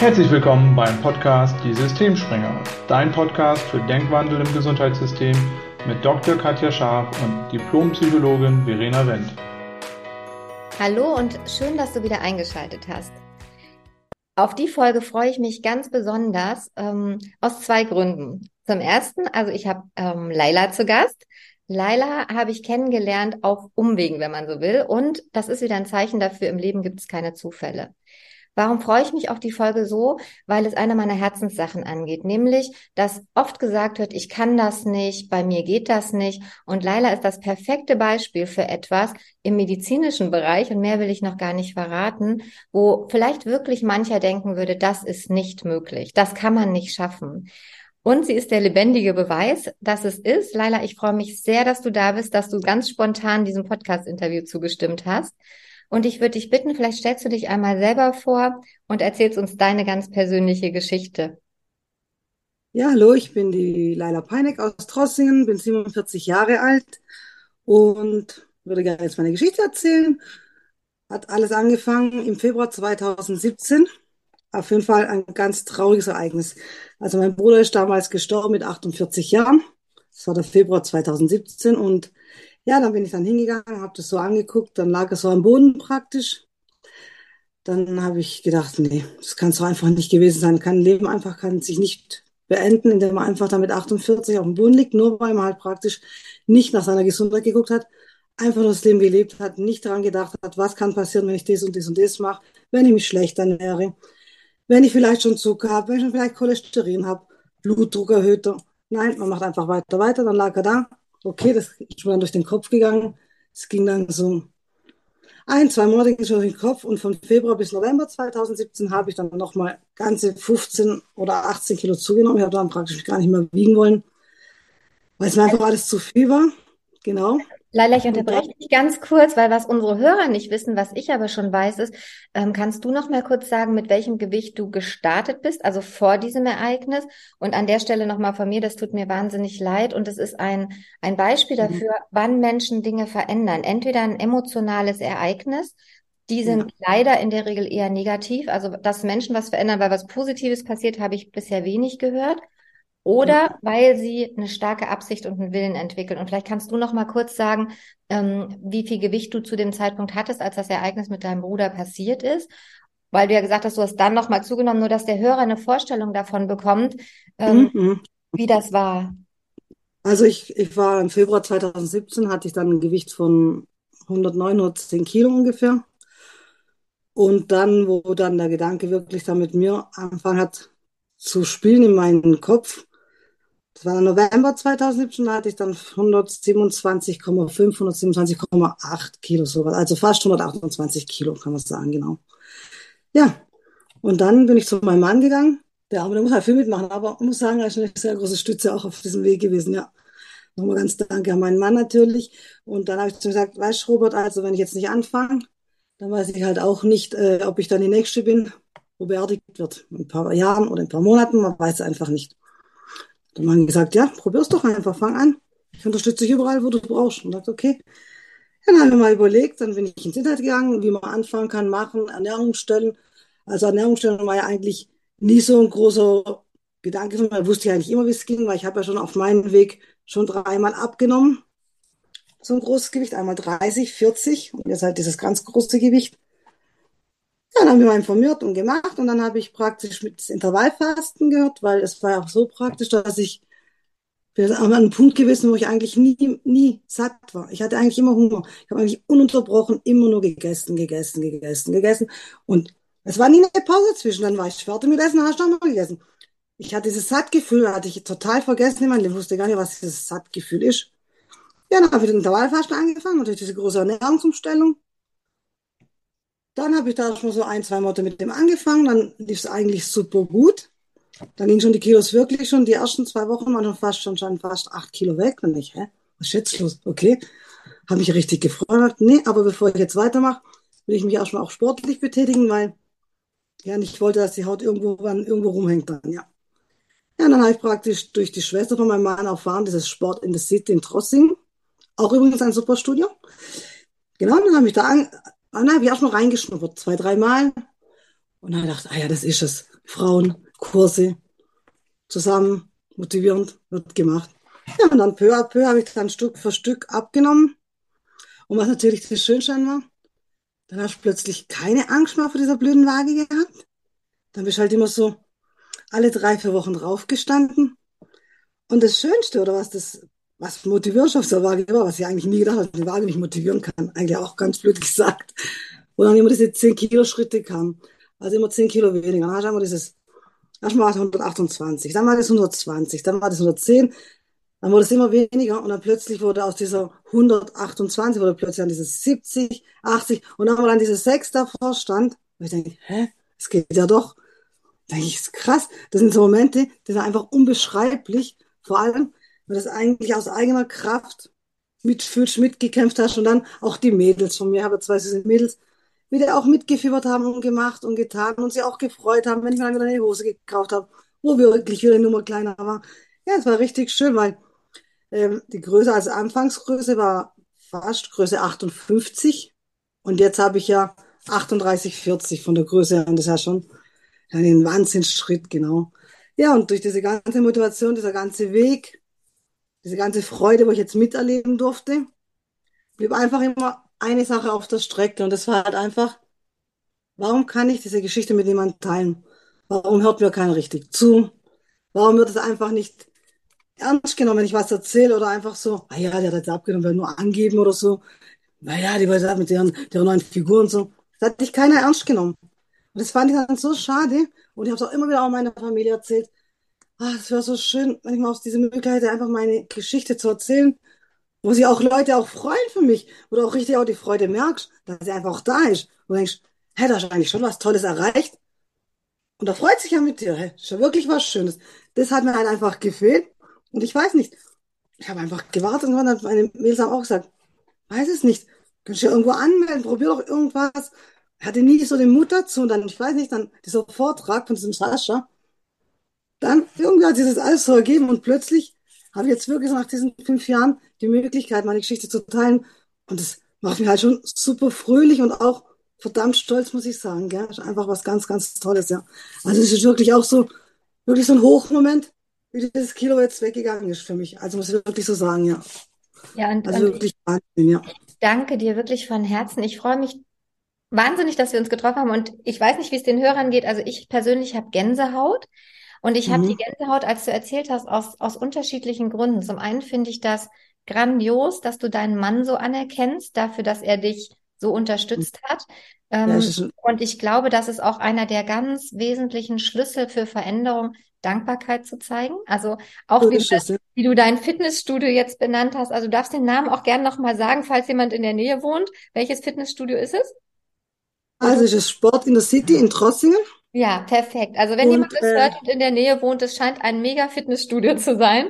Herzlich willkommen beim Podcast Die Systemspringer, dein Podcast für Denkwandel im Gesundheitssystem mit Dr. Katja Scharf und Diplompsychologin Verena Wendt. Hallo und schön, dass du wieder eingeschaltet hast. Auf die Folge freue ich mich ganz besonders ähm, aus zwei Gründen. Zum ersten, also ich habe ähm, Laila zu Gast. Laila habe ich kennengelernt auf Umwegen, wenn man so will. Und das ist wieder ein Zeichen dafür, im Leben gibt es keine Zufälle. Warum freue ich mich auf die Folge so? Weil es eine meiner Herzenssachen angeht, nämlich, dass oft gesagt wird, ich kann das nicht, bei mir geht das nicht. Und Laila ist das perfekte Beispiel für etwas im medizinischen Bereich, und mehr will ich noch gar nicht verraten, wo vielleicht wirklich mancher denken würde, das ist nicht möglich, das kann man nicht schaffen. Und sie ist der lebendige Beweis, dass es ist. Laila, ich freue mich sehr, dass du da bist, dass du ganz spontan diesem Podcast-Interview zugestimmt hast. Und ich würde dich bitten, vielleicht stellst du dich einmal selber vor und erzählst uns deine ganz persönliche Geschichte. Ja, hallo, ich bin die Laila Peineck aus Trossingen, bin 47 Jahre alt und würde gerne jetzt meine Geschichte erzählen. Hat alles angefangen im Februar 2017. Auf jeden Fall ein ganz trauriges Ereignis. Also mein Bruder ist damals gestorben mit 48 Jahren. Das war der Februar 2017 und ja, dann bin ich dann hingegangen, habe das so angeguckt, dann lag er so am Boden praktisch. Dann habe ich gedacht, nee, das kann so einfach nicht gewesen sein. Kann Leben einfach kann sich nicht beenden, indem man einfach damit 48 auf dem Boden liegt, nur weil man halt praktisch nicht nach seiner Gesundheit geguckt hat, einfach nur das Leben gelebt hat, nicht daran gedacht hat, was kann passieren, wenn ich das und das und das mache, wenn ich mich schlecht ernähre, wenn ich vielleicht schon Zucker habe, wenn ich schon vielleicht Cholesterin habe, Blutdruck erhöht. Nein, man macht einfach weiter, weiter, dann lag er da, okay, das ist mir dann durch den Kopf gegangen. Es ging dann so ein, zwei Monate ging es durch den Kopf und von Februar bis November 2017 habe ich dann nochmal ganze 15 oder 18 Kilo zugenommen. Ich habe dann praktisch gar nicht mehr wiegen wollen, weil es mir einfach alles zu viel war. Genau. Leila, ich unterbreche dich ganz kurz, weil was unsere Hörer nicht wissen, was ich aber schon weiß, ist, ähm, kannst du noch mal kurz sagen, mit welchem Gewicht du gestartet bist, also vor diesem Ereignis? Und an der Stelle noch mal von mir, das tut mir wahnsinnig leid und es ist ein, ein Beispiel mhm. dafür, wann Menschen Dinge verändern. Entweder ein emotionales Ereignis, die sind ja. leider in der Regel eher negativ. Also, dass Menschen was verändern, weil was Positives passiert, habe ich bisher wenig gehört oder weil sie eine starke Absicht und einen Willen entwickeln. Und vielleicht kannst du noch mal kurz sagen, ähm, wie viel Gewicht du zu dem Zeitpunkt hattest, als das Ereignis mit deinem Bruder passiert ist. Weil du ja gesagt hast, du hast dann noch mal zugenommen, nur dass der Hörer eine Vorstellung davon bekommt, ähm, mhm. wie das war. Also ich, ich war im Februar 2017, hatte ich dann ein Gewicht von 109, 110 Kilo ungefähr. Und dann, wo dann der Gedanke wirklich dann mit mir angefangen hat zu spielen in meinen Kopf, das war November 2017, da hatte ich dann 127,5, 127,8 Kilo sowas. Also fast 128 Kilo, kann man sagen, genau. Ja, und dann bin ich zu meinem Mann gegangen. Der Arme, der muss halt viel mitmachen, aber ich muss sagen, er ist eine sehr große Stütze auch auf diesem Weg gewesen, ja. Nochmal ganz danke an meinen Mann natürlich. Und dann habe ich zu ihm gesagt, weißt du, Robert, also wenn ich jetzt nicht anfange, dann weiß ich halt auch nicht, äh, ob ich dann die Nächste bin, wo beerdigt wird. In ein paar Jahren oder in ein paar Monaten, man weiß es einfach nicht. Dann haben gesagt, ja, probier's doch einfach, fang an. Ich unterstütze dich überall, wo du brauchst. Und sagt, okay. Dann haben wir mal überlegt, dann bin ich ins Internet gegangen, wie man anfangen kann, machen, Ernährungsstellen. Also Ernährungsstellen war ja eigentlich nie so ein großer Gedanke, man wusste ja eigentlich immer, wie es ging, weil ich habe ja schon auf meinem Weg schon dreimal abgenommen. So ein großes Gewicht, einmal 30, 40 und jetzt halt dieses ganz große Gewicht. Ja, dann habe ich mal informiert und gemacht und dann habe ich praktisch mit Intervallfasten gehört, weil es war ja auch so praktisch, dass ich bin an einem Punkt gewesen, wo ich eigentlich nie, nie satt war. Ich hatte eigentlich immer Hunger. Ich habe eigentlich ununterbrochen immer nur gegessen, gegessen, gegessen, gegessen. Und es war nie eine Pause zwischen. Dann war ich fertig mit Essen, habe ich nochmal gegessen. Ich hatte dieses Sattgefühl, hatte ich total vergessen meinem Leben. wusste gar nicht, was dieses Sattgefühl ist. Ja, dann habe ich den Intervallfasten angefangen, natürlich diese große Ernährungsumstellung. Dann habe ich da schon so ein, zwei Monate mit dem angefangen. Dann lief es eigentlich super gut. Dann gingen schon die Kilos wirklich schon. Die ersten zwei Wochen waren schon fast schon, schon fast acht Kilo weg. Und ich, hä? Was ist jetzt los? Okay. Habe mich richtig gefreut. Nee, aber bevor ich jetzt weitermache, will ich mich erstmal auch sportlich betätigen, weil ja nicht wollte, dass die Haut irgendwo, irgendwo rumhängt dann, ja. Ja, dann habe ich praktisch durch die Schwester von meinem Mann erfahren, dieses Sport in the City in Trossing. Auch übrigens ein super Studio. Genau, dann habe ich da an, und dann habe ich auch noch reingeschnuppert, zwei, dreimal. Und dann dachte ich, ah ja, das ist es. Frauenkurse zusammen, motivierend, wird gemacht. Ja, und dann peu à peu habe ich dann Stück für Stück abgenommen. Und was natürlich das Schönste war, dann hast du plötzlich keine Angst mehr vor dieser blöden Waage gehabt. Dann bist du halt immer so alle drei, vier Wochen draufgestanden. Und das Schönste, oder was das, was motivierend auf der Waage war, was ich eigentlich nie gedacht habe, dass die Waage mich motivieren kann, eigentlich auch ganz blöd gesagt, wo dann immer diese 10 Kilo Schritte kamen. Also immer 10 Kilo weniger. Dann hast du immer dieses, erstmal war es 128, dann war das 120, dann war das 110, dann wurde es immer weniger und dann plötzlich wurde aus dieser 128 wurde plötzlich dann dieses 70, 80 und dann wir dann diese 6 davor stand. Und ich denke, hä, es geht ja doch. Da denke ich, ist krass. Das sind so Momente, die sind einfach unbeschreiblich. Vor allem, weil das eigentlich aus eigener Kraft mitfühlst, mitgekämpft hast und dann auch die Mädels von mir, habe zwei süße Mädels, wieder auch mitgefiebert haben und gemacht und getan und sie auch gefreut haben, wenn ich mir wieder eine Hose gekauft habe, wo wir wirklich wieder eine Nummer kleiner waren. Ja, es war richtig schön, weil ähm, die Größe, also Anfangsgröße war fast Größe 58 und jetzt habe ich ja 38, 40 von der Größe an. Das ist ja schon ein Wahnsinnsschritt, genau. Ja, und durch diese ganze Motivation, dieser ganze Weg, diese ganze Freude, wo ich jetzt miterleben durfte, blieb einfach immer eine Sache auf der Strecke und das war halt einfach, warum kann ich diese Geschichte mit jemandem teilen? Warum hört mir keiner richtig zu? Warum wird es einfach nicht ernst genommen, wenn ich was erzähle oder einfach so, ah ja, der hat jetzt abgenommen, will nur angeben oder so. Naja, die wollte mit deren, deren neuen Figuren und so. Das hat dich keiner ernst genommen. Und das fand ich dann so schade. Und ich habe es auch immer wieder auch meiner Familie erzählt. Ah, es wäre so schön, wenn ich mal aus dieser Möglichkeit hätte, einfach meine Geschichte zu erzählen, wo sich auch Leute auch freuen für mich, wo du auch richtig auch die Freude merkst, dass sie einfach auch da ist. Und denkst, hä, da du eigentlich schon was Tolles erreicht. Und da freut sich ja mit dir, hä, ist ja wirklich was Schönes. Das hat mir halt einfach gefehlt. Und ich weiß nicht. Ich habe einfach gewartet und dann hat meine Mädels auch gesagt, weiß es nicht. Kannst du ja irgendwo anmelden, probier doch irgendwas. Ich hatte nie so den Mut dazu und dann, ich weiß nicht, dann dieser Vortrag von diesem Sascha. Dann irgendwie hat sich das alles so ergeben und plötzlich habe ich jetzt wirklich nach diesen fünf Jahren die Möglichkeit, meine Geschichte zu teilen. Und das macht mich halt schon super fröhlich und auch verdammt stolz, muss ich sagen. Gell? Ist einfach was ganz, ganz Tolles, ja. Also es ist wirklich auch so, wirklich so ein Hochmoment, wie dieses Kilo jetzt weggegangen ist für mich. Also muss ich wirklich so sagen, ja. Ja, und, also und wirklich Wahnsinn, ja. Ich danke dir wirklich von Herzen. Ich freue mich wahnsinnig, dass wir uns getroffen haben. Und ich weiß nicht, wie es den Hörern geht. Also ich persönlich habe Gänsehaut. Und ich mhm. habe die Gänsehaut, als du erzählt hast, aus, aus unterschiedlichen Gründen. Zum einen finde ich das grandios, dass du deinen Mann so anerkennst, dafür, dass er dich so unterstützt hat. Ähm, und ich glaube, das ist auch einer der ganz wesentlichen Schlüssel für Veränderung, Dankbarkeit zu zeigen. Also auch wie, du, wie du dein Fitnessstudio jetzt benannt hast. Also du darfst den Namen auch gern nochmal sagen, falls jemand in der Nähe wohnt. Welches Fitnessstudio ist es? Also es ist Sport in der City in Trossingen. Ja, perfekt. Also wenn und, jemand das äh, hört und in der Nähe wohnt, es scheint ein mega Fitnessstudio zu sein.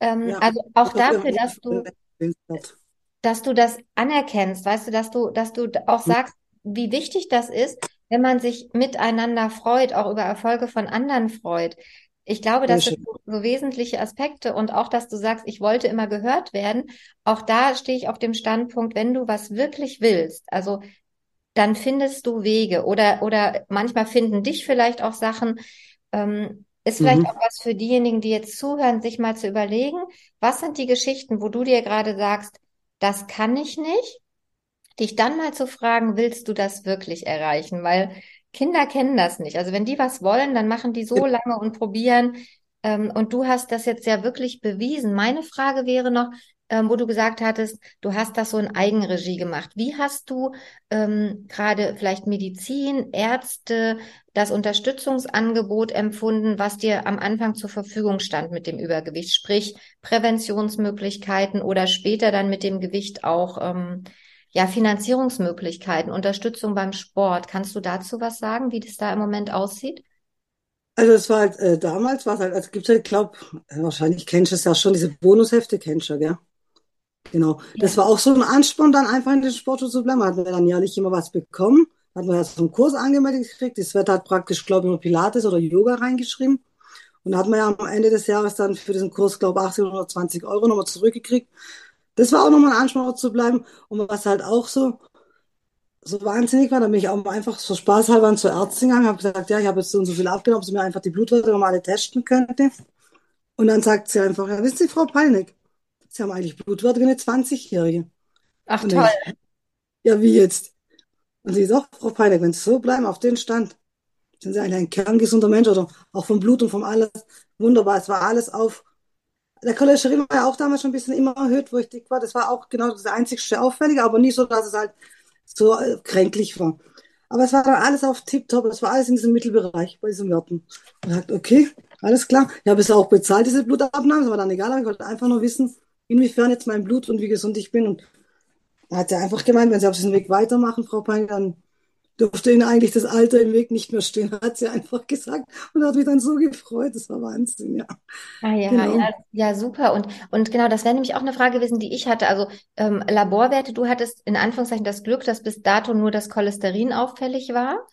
Ähm, ja, also auch dafür, dass du, dass du das anerkennst, weißt du, dass du, dass du auch sagst, wie wichtig das ist, wenn man sich miteinander freut, auch über Erfolge von anderen freut. Ich glaube, das sind so wesentliche Aspekte und auch, dass du sagst, ich wollte immer gehört werden. Auch da stehe ich auf dem Standpunkt, wenn du was wirklich willst, also dann findest du Wege oder, oder manchmal finden dich vielleicht auch Sachen. Ähm, ist vielleicht mhm. auch was für diejenigen, die jetzt zuhören, sich mal zu überlegen, was sind die Geschichten, wo du dir gerade sagst, das kann ich nicht, dich dann mal zu fragen, willst du das wirklich erreichen? Weil Kinder kennen das nicht. Also wenn die was wollen, dann machen die so lange und probieren. Ähm, und du hast das jetzt ja wirklich bewiesen. Meine Frage wäre noch, ähm, wo du gesagt hattest, du hast das so in Eigenregie gemacht. Wie hast du ähm, gerade vielleicht Medizin, Ärzte, das Unterstützungsangebot empfunden, was dir am Anfang zur Verfügung stand mit dem Übergewicht, sprich Präventionsmöglichkeiten oder später dann mit dem Gewicht auch ähm, ja, Finanzierungsmöglichkeiten, Unterstützung beim Sport. Kannst du dazu was sagen, wie das da im Moment aussieht? Also es war halt, äh, damals war es halt, also gibt es, ich glaube, wahrscheinlich kennst du es ja schon, diese Bonushefte kennst du, gell? Genau. Ja. Das war auch so ein Ansporn, dann einfach in den Sport zu bleiben. Hat man dann jährlich immer was bekommen. Hat man ja so einen Kurs angemeldet gekriegt. Das wird halt praktisch, glaube ich, nur Pilates oder Yoga reingeschrieben. Und da hat man ja am Ende des Jahres dann für diesen Kurs, glaube ich, 18 oder 20 Euro nochmal zurückgekriegt. Das war auch nochmal ein Ansporn zu bleiben. Und was halt auch so so wahnsinnig war, dann bin ich auch einfach so spaßhalber zur Ärztin gegangen, habe gesagt, ja, ich habe jetzt so und so viel abgenommen, ob sie mir einfach die Blutwerte nochmal alle testen könnte. Und dann sagt sie einfach, ja, wissen Sie, Frau Palnig, Sie haben eigentlich Blutwerte wie eine 20-Jährige. Ach Und toll. ich, ja, wie jetzt? Und sie sagt, Frau Palnig, wenn Sie so bleiben auf den Stand, sind Sie eigentlich ein kerngesunder Mensch oder auch vom Blut und vom alles. Wunderbar, es war alles auf. Der Cholesterin war ja auch damals schon ein bisschen immer erhöht, wo ich dick war. Das war auch genau das einzigste Auffällige, aber nicht so, dass es halt so äh, kränklich war. Aber es war dann alles auf Tipptopp, es war alles in diesem Mittelbereich bei diesen Werten. Und dachte, okay, alles klar. Ich habe es auch bezahlt, diese Blutabnahme, das war dann egal, aber ich wollte einfach nur wissen, inwiefern jetzt mein Blut und wie gesund ich bin. Und da hat sie einfach gemeint, wenn Sie auf diesem Weg weitermachen, Frau Pein, dann dürfte Ihnen eigentlich das Alter im Weg nicht mehr stehen, hat sie einfach gesagt. Und hat mich dann so gefreut, das war Wahnsinn, ja. Ah ja, Genau. ja, ja, super. Und, und genau, das wäre nämlich auch eine Frage gewesen, die ich hatte. Also ähm, Laborwerte, du hattest in Anführungszeichen das Glück, dass bis dato nur das Cholesterin auffällig war.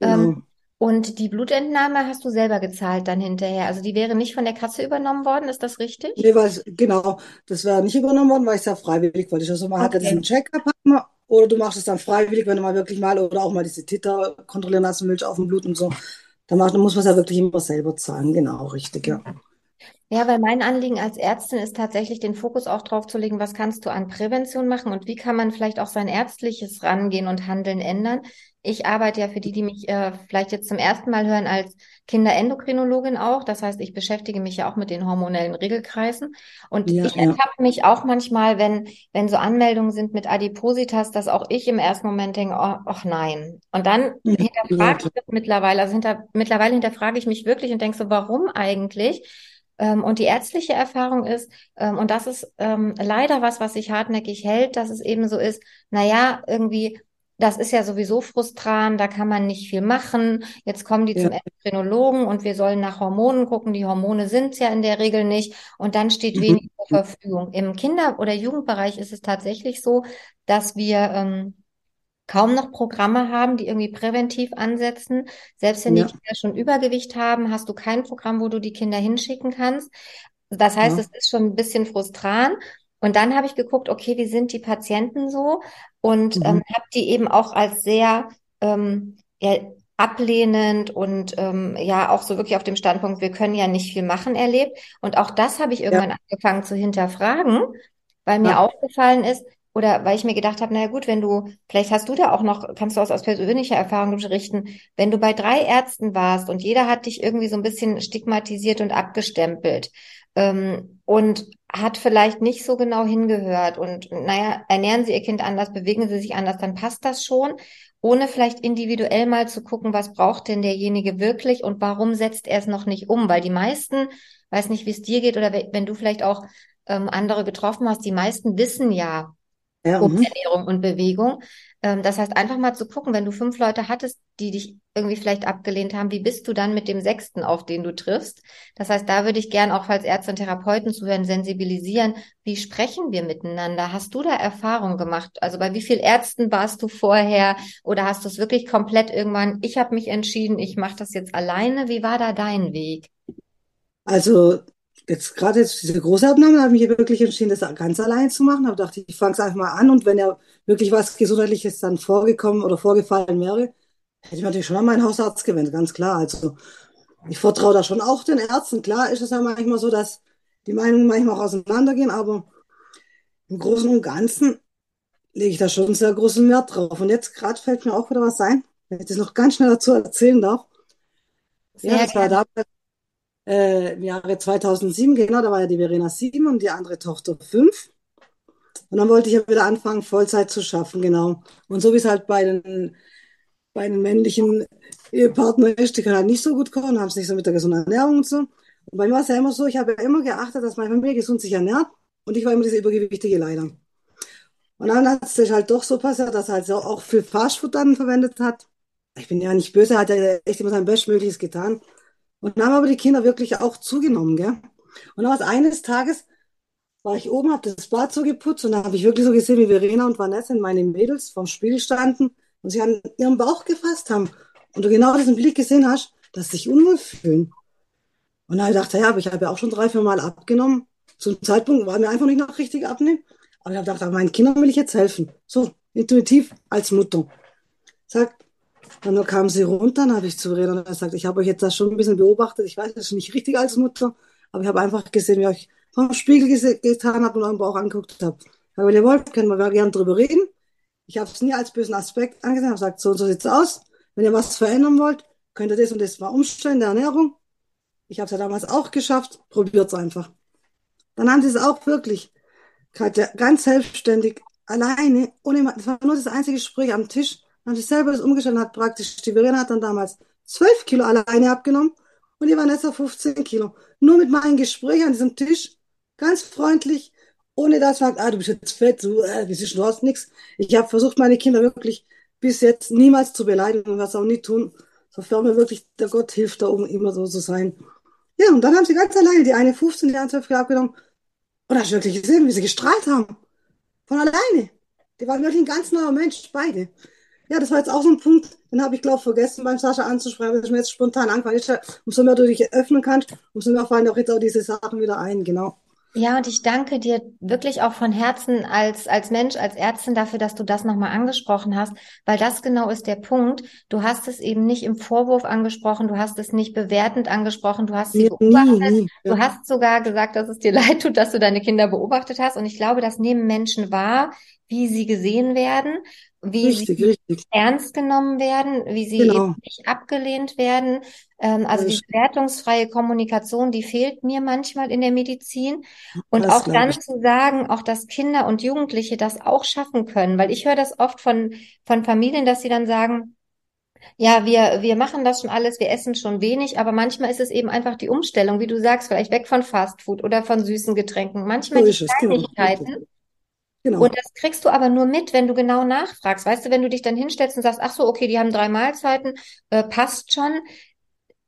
Ähm, Genau. Und die Blutentnahme hast du selber gezahlt dann hinterher. Also die wäre nicht von der Kasse übernommen worden, ist das richtig? Nee, weil, es- genau, das wäre nicht übernommen worden, weil ich es ja freiwillig wollte. Also man hat ja Okay. diesen Check-up, oder du machst es dann freiwillig, wenn du mal wirklich mal, oder auch mal diese Titer kontrollieren lassen willst auf dem Blut und so. Dann, macht, dann muss man es ja wirklich immer selber zahlen. Genau, richtig, ja. Ja, weil mein Anliegen als Ärztin ist tatsächlich, den Fokus auch drauf zu legen, was kannst du an Prävention machen und wie kann man vielleicht auch sein ärztliches Rangehen und Handeln ändern. Ich arbeite ja für die, die mich äh, vielleicht jetzt zum ersten Mal hören, als Kinderendokrinologin auch. Das heißt, ich beschäftige mich ja auch mit den hormonellen Regelkreisen. Und Ja, ich ja. ertappe mich auch manchmal, wenn, wenn so Anmeldungen sind mit Adipositas, dass auch ich im ersten Moment denke, oh, ach nein. Und dann. Ja, hinterfrage ich klar. das mittlerweile. Also hinter, mittlerweile hinterfrage ich mich wirklich und denke so, warum eigentlich? Ähm, und die ärztliche Erfahrung ist, ähm, und das ist ähm, leider was, was sich hartnäckig hält, dass es eben so ist, naja, irgendwie, das ist ja sowieso frustrant, da kann man nicht viel machen. Jetzt kommen die Ja, zum Endokrinologen und wir sollen nach Hormonen gucken. Die Hormone sind es ja in der Regel nicht. Und dann steht mhm. wenig zur Verfügung. Im Kinder- oder Jugendbereich ist es tatsächlich so, dass wir ähm, kaum noch Programme haben, die irgendwie präventiv ansetzen. Selbst wenn die Ja, Kinder schon Übergewicht haben, hast du kein Programm, wo du die Kinder hinschicken kannst. Das heißt, ja, es ist schon ein bisschen frustrant. Und dann habe ich geguckt, okay, wie sind die Patienten so? Und ähm, mhm. habe die eben auch als sehr ähm, ja, ablehnend und ähm, ja auch so wirklich auf dem Standpunkt, wir können ja nicht viel machen, erlebt. Und auch das habe ich Ja, irgendwann angefangen zu hinterfragen, weil mir ja, aufgefallen ist, oder weil ich mir gedacht habe, naja gut, wenn du, vielleicht hast du da auch noch, kannst du aus, aus persönlicher Erfahrung berichten, wenn du bei drei Ärzten warst und jeder hat dich irgendwie so ein bisschen stigmatisiert und abgestempelt ähm, und hat vielleicht nicht so genau hingehört. Und naja, ernähren sie ihr Kind anders, bewegen sie sich anders, dann passt das schon, ohne vielleicht individuell mal zu gucken, was braucht denn derjenige wirklich und warum setzt er es noch nicht um, weil die meisten, weiß nicht, wie es dir geht oder we- wenn du vielleicht auch ähm, andere getroffen hast, die meisten wissen ja, ja, um mhm. Ernährung und Bewegung. Ähm, das heißt, einfach mal zu gucken, wenn du fünf Leute hattest, die dich irgendwie vielleicht abgelehnt haben, wie bist du dann mit dem sechsten, auf den du triffst? Das heißt, da würde ich gern auch als Ärzte und Therapeuten zuhören, sensibilisieren. Wie sprechen wir miteinander? Hast du da Erfahrung gemacht? Also bei wie vielen Ärzten warst du vorher? Oder hast du es wirklich komplett irgendwann, ich habe mich entschieden, ich mache das jetzt alleine? Wie war da dein Weg? Also jetzt gerade jetzt diese große Abnahme, habe ich mich wirklich entschieden, das ganz allein zu machen. Habe gedacht, ich fange es einfach mal an und wenn ja wirklich was Gesundheitliches dann vorgekommen oder vorgefallen wäre, hätte ich natürlich schon an meinen Hausarzt gewendet, ganz klar. Also ich vertraue da schon auch den Ärzten. Klar ist es ja manchmal so, dass die Meinungen manchmal auch auseinandergehen, aber im Großen und Ganzen lege ich da schon sehr großen Wert drauf. Und jetzt gerade fällt mir auch wieder was ein, wenn ich das noch ganz schnell dazu erzählen darf. Ja, Sehr das war damals äh, im Jahre 2007, genau, da war ja die Verena sieben und die andere Tochter fünf. Und dann wollte ich ja wieder anfangen, Vollzeit zu schaffen, genau. Und so wie es halt bei den, bei den männlichen Ehepartnern ist, die können halt nicht so gut kochen, haben es nicht so mit der gesunden Ernährung und so. Und bei mir war es ja immer so, ich habe ja immer geachtet, dass meine Familie gesund sich ernährt und ich war immer diese übergewichtige leider. Und dann hat es sich halt doch so passiert, dass er halt auch viel Fastfood dann verwendet hat. Ich bin ja nicht böse, er hat ja echt immer sein Bestmögliches getan. Und dann haben aber die Kinder wirklich auch zugenommen, gell? Und dann war es eines Tages, war ich oben, habe das Bad so geputzt und da habe ich wirklich so gesehen, wie Verena und Vanessa, meine Mädels, vorm Spiegel standen und sich an ihren Bauch gefasst haben. Und du genau diesen Blick gesehen hast, dass sie sich unwohl fühlen. Und dann habe ich ja, aber ich habe ja auch schon drei, vier Mal abgenommen. Zum Zeitpunkt war mir einfach nicht noch richtig abnehmen. Aber ich habe gedacht, meinen Kindern will ich jetzt helfen. So, intuitiv als Mutter. Sagt, dann kam sie runter, dann habe ich zu Verena gesagt, ich habe euch jetzt das schon ein bisschen beobachtet. Ich weiß, ist nicht richtig als Mutter, aber ich habe einfach gesehen, wie euch vom Spiegel getan habt und euren Bauch angeguckt habt. Wenn ihr wollt, können wir gerne drüber reden. Ich habe es nie als bösen Aspekt angesehen, habe gesagt, so und so sieht's aus. Wenn ihr was verändern wollt, könnt ihr das und das mal umstellen, der Ernährung. Ich habe es ja damals auch geschafft, probiert's einfach. Dann haben sie es auch wirklich ganz selbstständig, alleine, ohne, das war nur das einzige Gespräch am Tisch, dann sie selber das umgestellt hat praktisch, die Verena hat dann damals zwölf Kilo alleine abgenommen und die Vanessa 15 Kilo. Nur mit meinem Gespräch an diesem Tisch, ganz freundlich, ohne dass man sagt, ah, du bist jetzt fett, du, äh, du, hast nichts. Ich habe versucht, meine Kinder wirklich bis jetzt niemals zu beleidigen und was auch nie tun, sofern mir wirklich der Gott hilft, da oben immer so zu sein. Ja, und dann haben sie ganz alleine die eine 15, die andere 12 Kilo abgenommen. Und hast du wirklich gesehen, wie sie gestrahlt haben. Von alleine. Die waren wirklich ein ganz neuer Mensch, beide. Ja, das war jetzt auch so ein Punkt, den habe ich, glaube vergessen beim Sascha anzusprechen, weil ich mir jetzt spontan ist. Umso mehr du dich öffnen kannst, umso mehr fallen auch jetzt auch diese Sachen wieder ein, genau. Ja, und ich danke dir wirklich auch von Herzen als, als Mensch, als Ärztin dafür, dass du das nochmal angesprochen hast, weil das genau ist der Punkt. Du hast es eben nicht im Vorwurf angesprochen, du hast es nicht bewertend angesprochen, du hast sie beobachtet. Nie, nie. Du hast sogar gesagt, dass es dir leid tut, dass du deine Kinder beobachtet hast. Und ich glaube, das nehmen Menschen wahr, wie sie gesehen werden wie richtig, sie richtig. ernst genommen werden, wie sie genau. nicht abgelehnt werden. Ähm, also die wertungsfreie Kommunikation, die fehlt mir manchmal in der Medizin. Und das auch dann ich. zu sagen, auch dass Kinder und Jugendliche das auch schaffen können, weil ich höre das oft von, von Familien, dass sie dann sagen, ja, wir, wir machen das schon alles, wir essen schon wenig, aber manchmal ist es eben einfach die Umstellung, wie du sagst, vielleicht weg von Fastfood oder von süßen Getränken. Manchmal so die genau. Kleinigkeiten, Genau. Und das kriegst du aber nur mit, wenn du genau nachfragst. Weißt du, wenn du dich dann hinstellst und sagst, ach so, okay, die haben drei Mahlzeiten, äh, passt schon.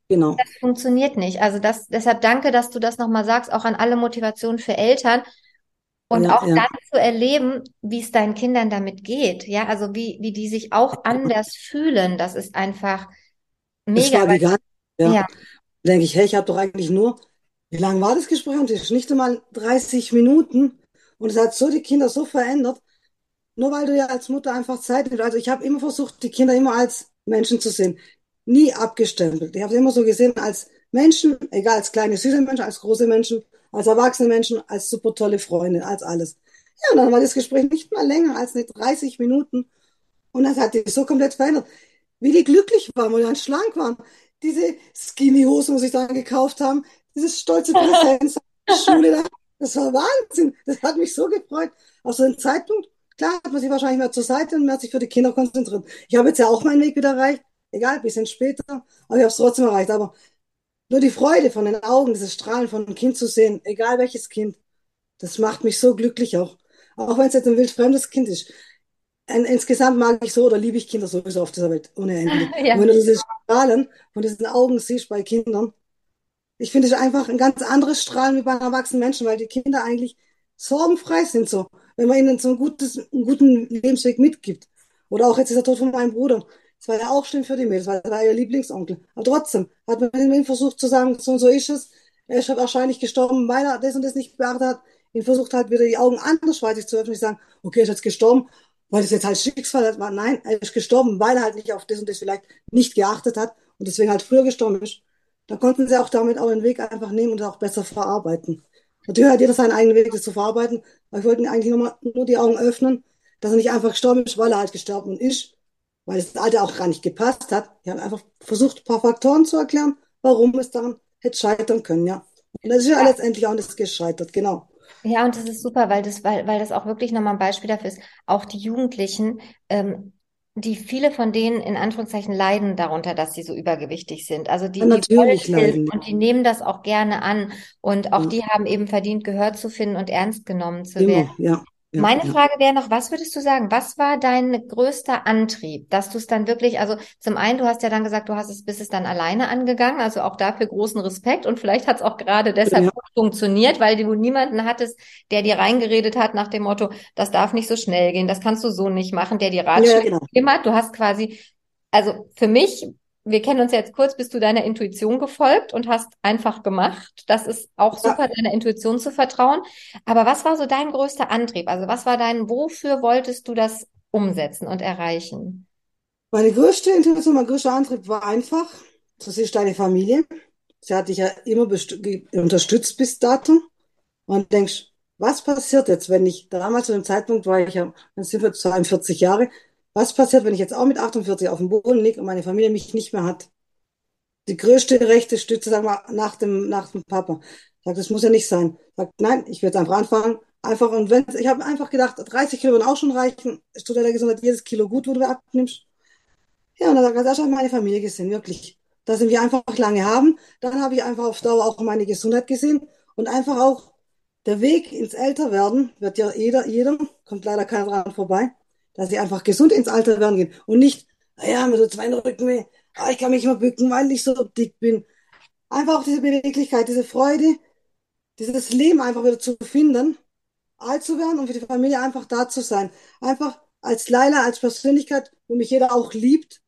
Genau. Das funktioniert nicht. Also das, deshalb danke, dass du das nochmal sagst, auch an alle Motivationen für Eltern. Und ja, auch ja. dann zu erleben, wie es deinen Kindern damit geht. Ja, also wie, wie die sich auch anders fühlen. Das ist einfach mega. Das war vegan. Ja. ja. denke ich, hey, ich habe doch eigentlich nur, wie lange war das Gespräch? Und ist nicht einmal 30 Minuten. Und es hat so die Kinder so verändert, nur weil du ja als Mutter einfach Zeit nimmst. Also ich habe immer versucht, die Kinder immer als Menschen zu sehen. Nie abgestempelt. Ich habe sie immer so gesehen als Menschen, egal als kleine süße Menschen, als große Menschen, als erwachsene Menschen, als super tolle Freunde, als alles. Ja, und dann war das Gespräch nicht mal länger als nicht 30 Minuten. Und das hat die so komplett verändert. Wie die glücklich waren, wo die dann schlank waren. Diese Skinny-Hosen, die sich dann gekauft haben, dieses stolze Präsenz, Schule da, das war Wahnsinn. Das hat mich so gefreut. Auf so einen Zeitpunkt, klar hat man sich wahrscheinlich mal zur Seite und man hat sich für die Kinder konzentriert. Ich habe jetzt ja auch meinen Weg wieder erreicht. Egal, ein bisschen später. Aber ich habe es trotzdem erreicht. Aber nur die Freude von den Augen, dieses Strahlen von einem Kind zu sehen, egal welches Kind, das macht mich so glücklich auch. Auch wenn es jetzt ein wildfremdes Kind ist. Ein, insgesamt mag ich so oder liebe ich Kinder sowieso auf dieser Welt ohne Ende. ja. Und wenn du diese Strahlen von diesen Augen siehst bei Kindern, ich finde es einfach ein ganz anderes Strahlen wie bei erwachsenen Menschen, weil die Kinder eigentlich sorgenfrei sind so, wenn man ihnen so ein gutes, einen guten Lebensweg mitgibt. Oder auch jetzt ist der Tod von meinem Bruder. Das war ja auch schlimm für die Mädels, weil er war ihr Lieblingsonkel. Aber trotzdem hat man ihm versucht zu sagen, so und so ist es. Er ist wahrscheinlich gestorben, weil er das und das nicht beachtet hat. Ihn versucht halt wieder die Augen andersweitig zu öffnen und sagen, okay, er ist jetzt gestorben, weil das jetzt halt Schicksal war. Nein, er ist gestorben, weil er halt nicht auf das und das vielleicht nicht geachtet hat und deswegen halt früher gestorben ist. Da konnten sie auch damit auch den Weg einfach nehmen und auch besser verarbeiten. Natürlich hat jeder seinen eigenen Weg, das zu verarbeiten, aber ich wollte eigentlich nur, nur die Augen öffnen, dass er nicht einfach gestorben ist, weil er halt gestorben ist, weil das Alter auch gar nicht gepasst hat. Ich habe einfach versucht, ein paar Faktoren zu erklären, warum es daran hätte scheitern können, ja. Und das ist ja, ja. letztendlich auch nicht gescheitert, genau. Ja, und das ist super, weil das, weil, weil das auch wirklich nochmal ein Beispiel dafür ist. Auch die Jugendlichen ähm, die viele von denen in Anführungszeichen leiden darunter, dass sie so übergewichtig sind. Also die, ja, natürlich die leiden. und die nehmen das auch gerne an und auch ja. die haben eben verdient, gehört zu finden und ernst genommen zu Immer, werden. Ja. Ja, Meine ja. Frage wäre noch, was würdest du sagen? Was war dein größter Antrieb, dass du es dann wirklich, also zum einen, du hast ja dann gesagt, du hast es, bist es dann alleine angegangen, also auch dafür großen Respekt und vielleicht hat es auch gerade deshalb ja. funktioniert, weil du niemanden hattest, der dir reingeredet hat nach dem Motto, das darf nicht so schnell gehen, das kannst du so nicht machen, der dir Ratschläge ja, genau. hat. Du hast quasi, also für mich wir kennen uns jetzt kurz, bist du deiner Intuition gefolgt und hast einfach gemacht. Das ist auch super, ja. deiner Intuition zu vertrauen. Aber was war so dein größter Antrieb? Also was war dein, wofür wolltest du das umsetzen und erreichen? Meine größte Intuition, mein größter Antrieb war einfach, das ist deine Familie. Sie hat dich ja immer unterstützt bis dato. Und denkst, was passiert jetzt, wenn ich, damals zu dem Zeitpunkt war ich ja, dann sind wir 42 Jahre, was passiert, wenn ich jetzt auch mit 48 auf dem Boden liege und meine Familie mich nicht mehr hat? Die größte rechte Stütze, sagen wir, nach dem, nach dem Papa. Sagt, das muss ja nicht sein. Sagt, nein, ich werde einfach anfangen. Einfach, und wenn, ich habe einfach gedacht, 30 Kilo würden auch schon reichen. Es tut der Gesundheit jedes Kilo gut, wo du abnimmst. Ja, und dann sagt er, das hat meine Familie gesehen, wirklich. Dass wir einfach lange haben. Dann habe ich einfach auf Dauer auch meine Gesundheit gesehen und einfach auch der Weg ins Älterwerden wird ja jeder, jeder, kommt leider keiner dran vorbei, dass sie einfach gesund ins Alter werden gehen und nicht, naja, mir tut zwei Rücken weh, ah, ich kann mich mal bücken, weil ich so dick bin. Einfach auch diese Beweglichkeit, diese Freude, dieses Leben einfach wieder zu finden, alt zu werden und für die Familie einfach da zu sein. Einfach als Laila, als Persönlichkeit, wo mich jeder auch liebt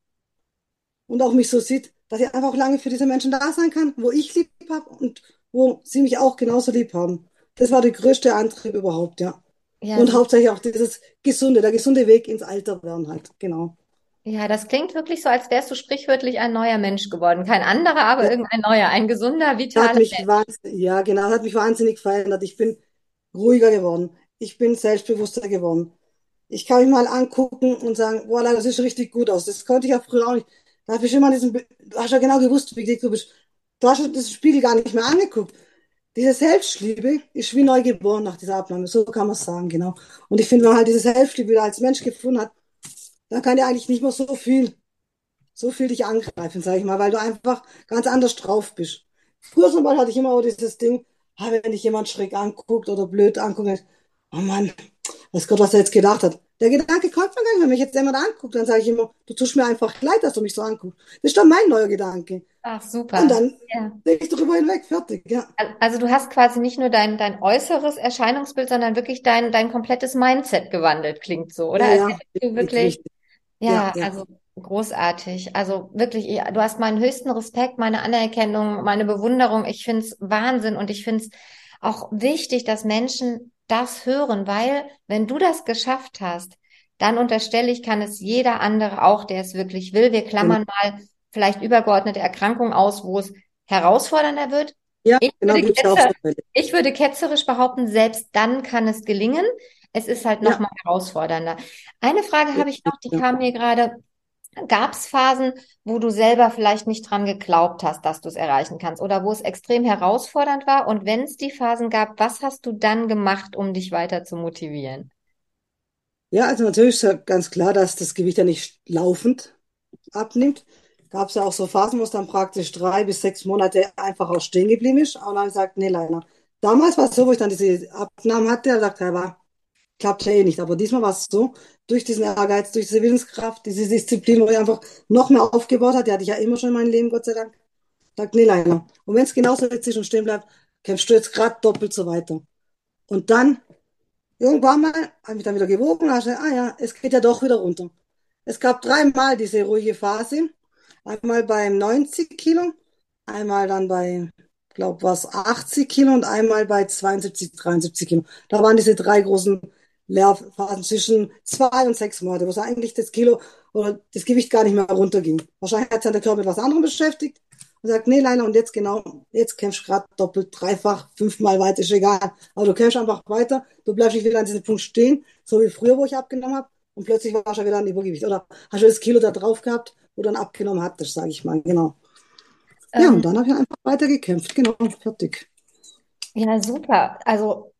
und auch mich so sieht, dass ich einfach auch lange für diese Menschen da sein kann, wo ich lieb habe und wo sie mich auch genauso lieb haben. Das war der größte Antrieb überhaupt, ja. Ja, Und hauptsächlich auch dieses gesunde, der gesunde Weg ins Alter werden halt, genau. ja, das klingt wirklich so, als wärst du sprichwörtlich ein neuer Mensch geworden. Kein anderer, aber Ja, irgendein neuer, ein gesunder, vitaler Mensch. ja, genau, hat mich wahnsinnig verändert. Ich bin ruhiger geworden. Ich bin selbstbewusster geworden. Ich kann mich mal angucken und sagen, boah, das sieht schon richtig gut aus. Das konnte ich ja früher auch nicht. Da habe ich immer diesen, Be- du hast ja genau gewusst, wie dick du bist. Du hast ja das Spiegel gar nicht mehr angeguckt. Diese Selbstliebe ist wie neu geboren nach dieser Abnahme. So kann man es sagen, genau. Und ich finde, wenn man halt diese Selbstliebe wieder als Mensch gefunden hat, dann kann ja eigentlich nicht mehr so viel, so viel dich angreifen, sag ich mal, weil du einfach ganz anders drauf bist. Früher zum Beispiel hatte ich immer auch dieses Ding, ah, wenn dich jemand schräg anguckt oder blöd anguckt, oh Mann, weiß Gott, was er jetzt gedacht hat. Der Gedanke kommt mir gar nicht, wenn mich jetzt jemand anguckt, dann sage ich immer, du tust mir einfach leid, dass du mich so anguckst. Das ist dann mein neuer Gedanke. Ach, Und super. dann Ja. sehe ich drüber hinweg, fertig, ja. Al- Also du hast quasi nicht nur dein, dein äußeres Erscheinungsbild, sondern wirklich dein, dein komplettes Mindset gewandelt, klingt so, oder? Ja, Als ja, wirklich. Ja, ja, also großartig. Also wirklich, ihr- du hast meinen höchsten Respekt, meine Anerkennung, meine Bewunderung. Ich finde es Wahnsinn und ich finde es auch wichtig, dass Menschen das hören, weil wenn du das geschafft hast, dann unterstelle ich, kann es jeder andere auch, der es wirklich will. Wir Genau. klammern mal vielleicht übergeordnete Erkrankungen aus, wo es herausfordernder wird. Ja, Ich genau, würde ketzer, ich würde ketzerisch behaupten, selbst dann kann es gelingen. Es ist halt Ja, nochmal herausfordernder. Eine Frage habe ich noch, die ja. kam mir gerade. Gab es Phasen, wo du selber vielleicht nicht dran geglaubt hast, dass du es erreichen kannst oder wo es extrem herausfordernd war? Und wenn es die Phasen gab, was hast du dann gemacht, um dich weiter zu motivieren? Ja, also natürlich ist ja ganz klar, dass das Gewicht ja nicht laufend abnimmt. Gab es ja auch so Phasen, wo es dann praktisch drei bis sechs Monate einfach auch stehen geblieben ist. Und dann gesagt, nee, Leila. Damals war es so, wo ich dann diese Abnahmen hatte, da dachte ich, ja, klappt ja eh nicht. Aber diesmal war es so, durch diesen Ehrgeiz, durch diese Willenskraft, diese Disziplin, wo ich einfach noch mehr aufgebaut hat, die hatte ich ja immer schon in meinem Leben, Gott sei Dank. Sagt, nee, Leila. Und wenn es genauso jetzt ist und stehen bleibt, kämpfst du jetzt gerade doppelt so weiter. Und dann Irgendwann mal habe ich dann wieder gewogen und habe ah ja, es geht ja doch wieder runter. Es gab dreimal diese ruhige Phase. Einmal beim 90 Kilo, einmal dann bei, glaube was, 80 Kilo und einmal bei 72, 73 Kilo. Da waren diese drei großen Leerphasen zwischen zwei und sechs Monate, wo es eigentlich das Kilo oder das Gewicht gar nicht mehr runterging. Wahrscheinlich hat sich der Körper mit was anderem beschäftigt und sagt, nee, Leila, und jetzt genau, jetzt kämpfst du gerade doppelt, dreifach, fünfmal weiter, ist egal. Aber du kämpfst einfach weiter, du bleibst nicht wieder an diesem Punkt stehen, so wie früher, wo ich abgenommen habe, und plötzlich warst du wieder an Übergewicht. Oder hast du das Kilo da drauf gehabt, wo du dann abgenommen hattest, sage ich mal, genau. Ja, Ähm, und dann habe ich einfach weiter gekämpft, genau, fertig. ja, super. Also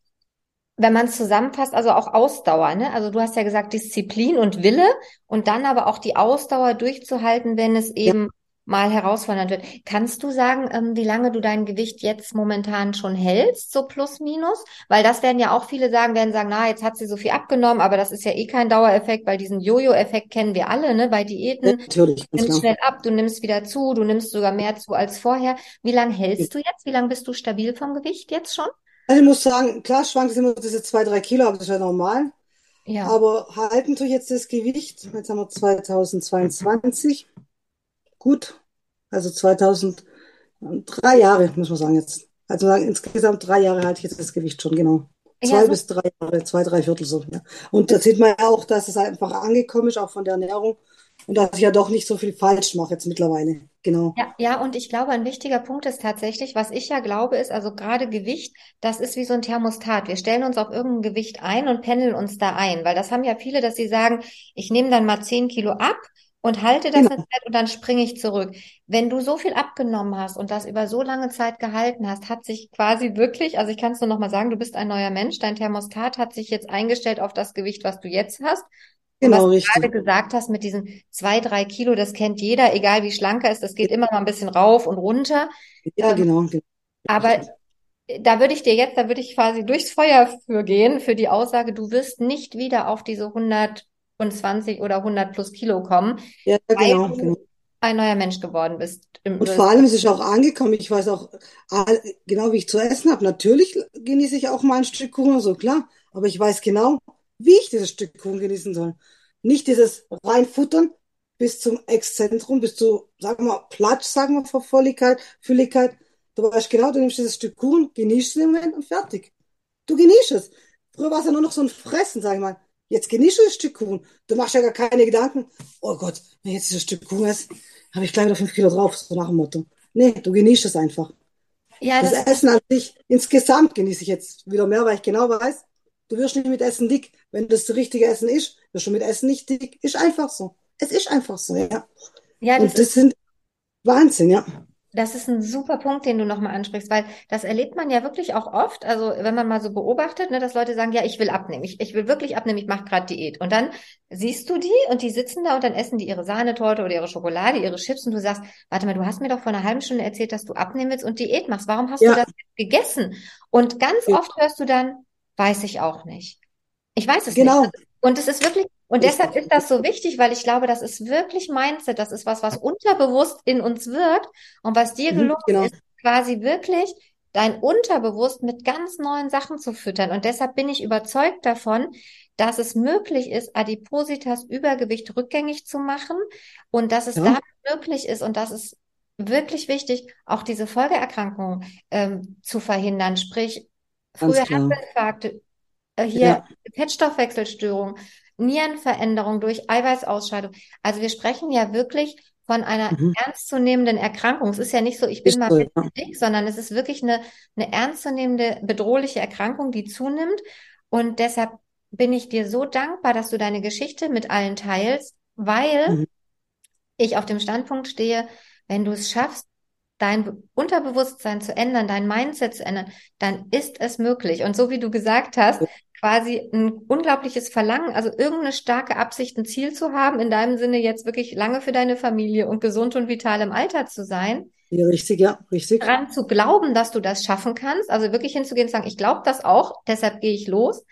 wenn man es zusammenfasst, also auch Ausdauer, ne? Also du hast ja gesagt, Disziplin und Wille und dann aber auch die Ausdauer durchzuhalten, wenn es Ja, eben mal herausfordernd wird. Kannst du sagen, ähm, wie lange du dein Gewicht jetzt momentan schon hältst, so plus minus? Weil das werden ja auch viele sagen, werden sagen, na, jetzt hat sie so viel abgenommen, aber das ist ja eh kein Dauereffekt, weil diesen Jojo-Effekt kennen wir alle, ne? Bei Diäten, natürlich, du nimmst schnell ab, du nimmst wieder zu, du nimmst sogar mehr zu als vorher. Wie lange hältst du jetzt? Wie lange bist du stabil vom Gewicht jetzt schon? Also ich muss sagen, klar schwankt immer diese zwei, drei Kilo, aber das ist ja normal. Ja. Aber halten tue ich jetzt das Gewicht, jetzt haben wir 2022, gut, also 2000, drei Jahre, muss man sagen jetzt. Also sagen, insgesamt drei Jahre halte ich jetzt das Gewicht schon, genau. Ja, Zwei so, bis drei Jahre, zwei, drei Viertel so, ja. Und da sieht man ja auch, dass es einfach angekommen ist, auch von der Ernährung. und dass ich ja doch nicht so viel falsch mache jetzt mittlerweile. Genau. Ja, ja, und ich glaube, ein wichtiger Punkt ist tatsächlich, was ich ja glaube, ist, also gerade Gewicht, das ist wie so ein Thermostat. Wir stellen uns auf irgendein Gewicht ein und pendeln uns da ein, weil das haben ja viele, dass sie sagen, ich nehme dann mal zehn Kilo ab und halte das Genau. eine Zeit und dann springe ich zurück. Wenn du so viel abgenommen hast und das über so lange Zeit gehalten hast, hat sich quasi wirklich, also ich kann es nur noch mal sagen, du bist ein neuer Mensch, dein Thermostat hat sich jetzt eingestellt auf das Gewicht, was du jetzt hast. Und was Genau, du richtig. gerade gesagt hast mit diesen zwei, drei Kilo, das kennt jeder, egal wie schlank er ist, das geht immer mal ein bisschen rauf und runter. Ja, Ähm, genau. genau. aber da würde ich dir jetzt, da würde ich quasi durchs Feuer für gehen, für die Aussage, du wirst nicht wieder auf diese 120 oder 100 plus Kilo kommen, Ja, genau, du genau. ein neuer Mensch geworden bist. Und vor allem ist es auch angekommen. Ich weiß auch genau, wie ich zu essen habe. Natürlich genieße ich auch mal ein Stück Kuchen, so klar. Aber ich weiß genau, wie ich dieses Stück Kuchen genießen soll. Nicht dieses reinfuttern bis zum Exzentrum, bis zu, sagen wir mal, Platsch, sagen wir, vor Volligkeit, Fülligkeit. Du weißt genau, du nimmst dieses Stück Kuchen, genießt es im Moment und fertig. Du genießt es. Früher war es ja nur noch so ein Fressen, sag ich mal. Jetzt genießt du das Stück Kuchen. Du machst ja gar keine Gedanken. Oh Gott, wenn jetzt dieses Stück Kuchen esse, habe ich gleich wieder fünf Kilo drauf, so nach dem Motto. Nee, du genießt es einfach. Ja, Das das, Essen an sich, insgesamt genieße ich jetzt wieder mehr, weil ich genau weiß, du wirst nicht mit Essen dick. Wenn das das richtige Essen ist, wirst du mit Essen nicht dick. Ist einfach so. Es ist einfach so, ja. ja, das Und ist das sind Wahnsinn, ja. Das ist ein super Punkt, den du nochmal ansprichst, weil das erlebt man ja wirklich auch oft. Also wenn man mal so beobachtet, ne, dass Leute sagen, ja, ich will abnehmen, ich, ich will wirklich abnehmen, ich mache gerade Diät. Und dann siehst du die und die sitzen da und dann essen die ihre Sahnetorte oder ihre Schokolade, ihre Chips und du sagst, warte mal, du hast mir doch vor einer halben Stunde erzählt, dass du abnehmen willst und Diät machst. Warum hast du Ja. das jetzt gegessen? Und ganz Ja. oft hörst du dann, weiß ich auch nicht. Ich weiß es Genau. nicht. Und es ist wirklich, und deshalb ist das so wichtig, weil ich glaube, das ist wirklich Mindset, das ist was, was unterbewusst in uns wirkt und was dir Mhm, gelungen genau. ist, quasi wirklich dein Unterbewusst mit ganz neuen Sachen zu füttern. Und deshalb bin ich überzeugt davon, dass es möglich ist, Adipositas, Übergewicht rückgängig zu machen und dass es Ja. damit möglich ist und dass es wirklich wichtig, auch diese Folgeerkrankungen ähm, zu verhindern, sprich frühe. Herzinfarkte, äh, hier Ja. Fettstoffwechselstörung, Nierenveränderung durch Eiweißausscheidung. Also wir sprechen ja wirklich von einer Mhm. ernstzunehmenden Erkrankung. Es ist ja nicht so, ich bin Ist mal so, ja. dick, sondern es ist wirklich eine, eine ernstzunehmende, bedrohliche Erkrankung, die zunimmt. Und deshalb bin ich dir so dankbar, dass du deine Geschichte mit allen teilst, weil Mhm. ich auf dem Standpunkt stehe, wenn du es schaffst, dein Be- Unterbewusstsein zu ändern, dein Mindset zu ändern, dann ist es möglich. Und so wie du gesagt hast, quasi ein unglaubliches Verlangen, also irgendeine starke Absicht, ein Ziel zu haben, in deinem Sinne jetzt wirklich lange für deine Familie und gesund und vital im Alter zu sein, Ja, richtig, ja, richtig. daran zu glauben, dass du das schaffen kannst, also wirklich hinzugehen und zu sagen, ich glaube das auch, deshalb gehe ich los,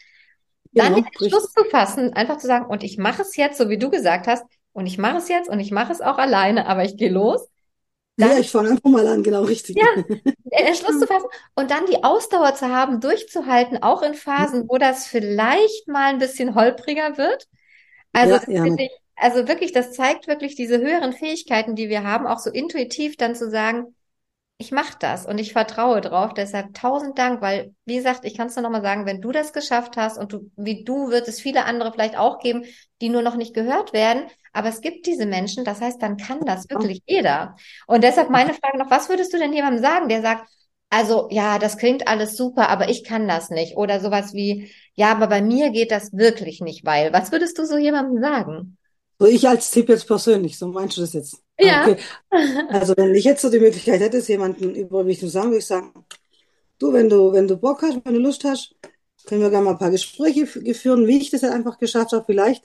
dann Genau, den. Entschluss zu fassen, einfach zu sagen, und ich mache es jetzt, so wie du gesagt hast, und ich mache es jetzt und ich mache es auch alleine, aber ich gehe los. Ja, Dann ich fange einfach mal an, genau, richtig. Ja. den Entschluss zu fassen und dann die Ausdauer zu haben, durchzuhalten, auch in Phasen, wo das vielleicht mal ein bisschen holpriger wird. Also Ja, ja, ich, also wirklich, das zeigt wirklich diese höheren Fähigkeiten, die wir haben, auch so intuitiv dann zu sagen, ich mache das und ich vertraue drauf. Deshalb tausend Dank, weil, wie gesagt, ich kann es nur nochmal sagen, wenn du das geschafft hast und du, wie du, wird es viele andere vielleicht auch geben, die nur noch nicht gehört werden. Aber es gibt diese Menschen, das heißt, dann kann das wirklich jeder. Und deshalb meine Frage noch, was würdest du denn jemandem sagen, der sagt, also ja, das klingt alles super, aber ich kann das nicht. Oder sowas wie, ja, aber bei mir geht das wirklich nicht, weil. Was würdest du so jemandem sagen? So ich als Tipp jetzt persönlich, so meinst du das jetzt? Ja. Okay. Also wenn ich jetzt so die Möglichkeit hätte, es jemanden überwiegend zu sagen, würde ich sagen, du, wenn du, wenn du Bock hast, wenn du Lust hast, können wir gerne mal ein paar Gespräche führen, wie ich das halt einfach geschafft habe. Vielleicht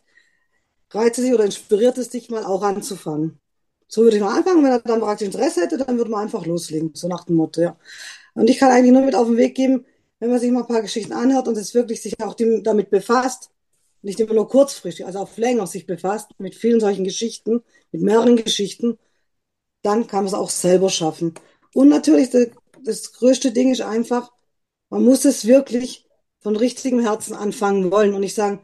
reizt es dich oder inspiriert es dich mal auch anzufangen. So würde ich mal anfangen. Wenn er dann praktisch Interesse hätte, dann würde man einfach loslegen. So nach dem Motto, ja. Und ich kann eigentlich nur mit auf den Weg geben, wenn man sich mal ein paar Geschichten anhört und es wirklich sich auch damit befasst, nicht immer nur kurzfristig, also auf länger sich befasst mit vielen solchen Geschichten, mit mehreren Geschichten, dann kann man es auch selber schaffen. Und natürlich, das, das größte Ding ist einfach, man muss es wirklich von richtigem Herzen anfangen wollen und nicht sagen,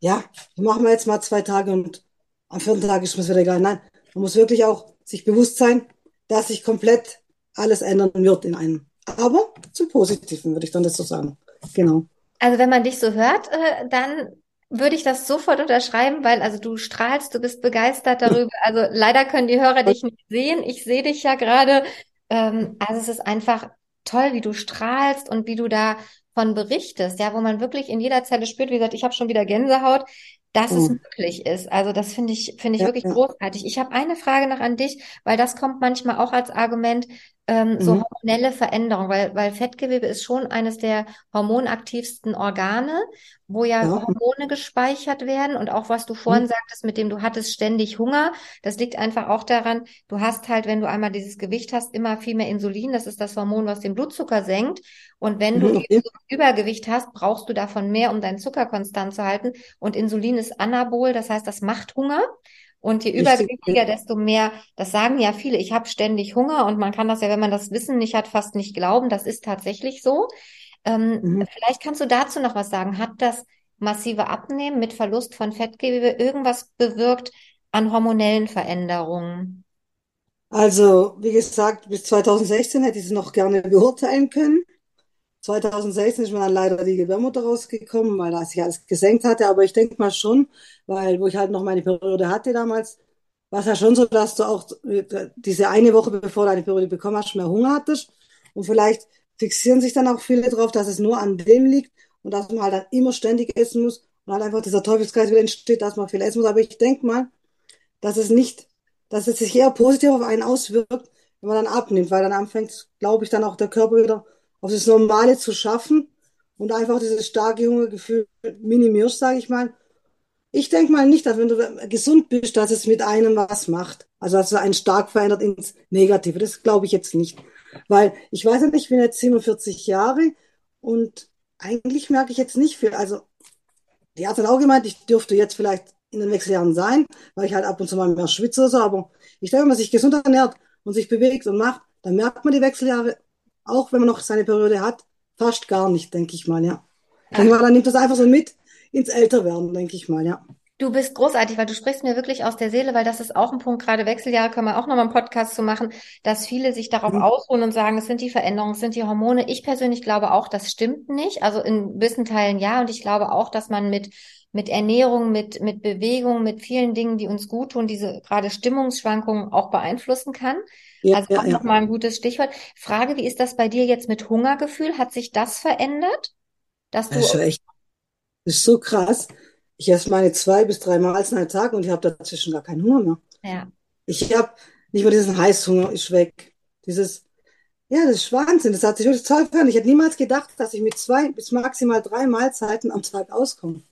ja, machen wir jetzt mal zwei Tage und am vierten Tag ist mir wieder egal. Nein, man muss wirklich auch sich bewusst sein, dass sich komplett alles ändern wird in einem. Aber zum Positiven würde ich dann das so sagen. Genau. Also wenn man dich so hört, äh, dann würde ich das sofort unterschreiben, weil also du strahlst, du bist begeistert darüber. Also leider können die Hörer dich nicht sehen. Ich sehe dich ja gerade. Ähm, also es ist einfach toll, wie du strahlst und wie du da von berichtest, ja, wo man wirklich in jeder Zelle spürt, wie gesagt, ich habe schon wieder Gänsehaut, dass es Mhm. möglich ist. Also das finde ich, finde ich Ja, wirklich ja. großartig. Ich habe eine Frage noch an dich, weil das kommt manchmal auch als Argument, ähm, so Mhm. hormonelle Veränderung, weil, weil Fettgewebe ist schon eines der hormonaktivsten Organe, wo ja Ja. Hormone gespeichert werden und auch was du Mhm. vorhin sagtest, mit dem du hattest ständig Hunger, das liegt einfach auch daran, du hast halt, wenn du einmal dieses Gewicht hast, immer viel mehr Insulin, das ist das Hormon, was den Blutzucker senkt. Und wenn du Mhm, okay. so Übergewicht hast, brauchst du davon mehr, um deinen Zucker konstant zu halten. Und Insulin ist Anabol, das heißt, das macht Hunger. Und je übergewichtiger, desto mehr, das sagen ja viele, ich habe ständig Hunger und man kann das ja, wenn man das Wissen nicht hat, fast nicht glauben. Das ist tatsächlich so. Ähm, Mhm. vielleicht kannst du dazu noch was sagen. Hat das massive Abnehmen mit Verlust von Fettgewebe irgendwas bewirkt an hormonellen Veränderungen? Also, wie gesagt, bis 2016 hätte ich es noch gerne beurteilen können. 2016 ist mir dann leider die Gebärmutter rausgekommen, weil da sich alles gesenkt hatte. Aber ich denke mal schon, weil wo ich halt noch meine Periode hatte damals, war es ja schon so, dass du auch diese eine Woche, bevor du deine Periode bekommen hast, mehr Hunger hattest. Und vielleicht fixieren sich dann auch viele drauf, dass es nur an dem liegt und dass man halt dann immer ständig essen muss und halt einfach dieser Teufelskreis wieder entsteht, dass man viel essen muss. Aber ich denke mal, dass es nicht, dass es sich eher positiv auf einen auswirkt, wenn man dann abnimmt, weil dann anfängt, glaube ich, dann auch der Körper wieder auf das Normale zu schaffen und einfach dieses starke Hungergefühl minimierst, sage ich mal. Ich denke mal nicht, dass wenn du gesund bist, dass es mit einem was macht. Also dass es einen stark verändert ins Negative. Das glaube ich jetzt nicht. Weil ich weiß nicht, ich bin jetzt 47 Jahre und eigentlich merke ich jetzt nicht viel. Also die hat dann auch gemeint, ich dürfte jetzt vielleicht in den Wechseljahren sein, weil ich halt ab und zu mal mehr schwitze oder so. Aber ich denke, wenn man sich gesund ernährt und sich bewegt und macht, dann merkt man die Wechseljahre, auch wenn man noch seine Periode hat, fast gar nicht, denke ich mal, ja. Mal, dann nimmt das einfach so mit ins Älterwerden, denke ich mal, ja. Du bist großartig, weil du sprichst mir wirklich aus der Seele, weil das ist auch ein Punkt, gerade Wechseljahre können wir auch nochmal einen Podcast zu machen, dass viele sich darauf Mhm. ausruhen und sagen, es sind die Veränderungen, es sind die Hormone. Ich persönlich glaube auch, das stimmt nicht. Also in gewissen Teilen ja. Und ich glaube auch, dass man mit, mit Ernährung, mit, mit Bewegung, mit vielen Dingen, die uns gut tun, diese gerade Stimmungsschwankungen auch beeinflussen kann. Ja, Also auch ja. nochmal ein gutes Stichwort. Frage, wie ist das bei dir jetzt mit Hungergefühl? Hat sich das verändert? Dass Das ist du, echt, das ist so krass. Ich esse meine zwei bis drei Mahlzeiten am Tag und ich habe dazwischen gar keinen Hunger mehr. ja. Ich habe nicht mehr diesen Heißhunger, ist weg. Dieses, ja, das ist Wahnsinn. Das hat sich wirklich toll verändert. Ich hätte niemals gedacht, dass ich mit zwei bis maximal drei Mahlzeiten am Tag auskomme.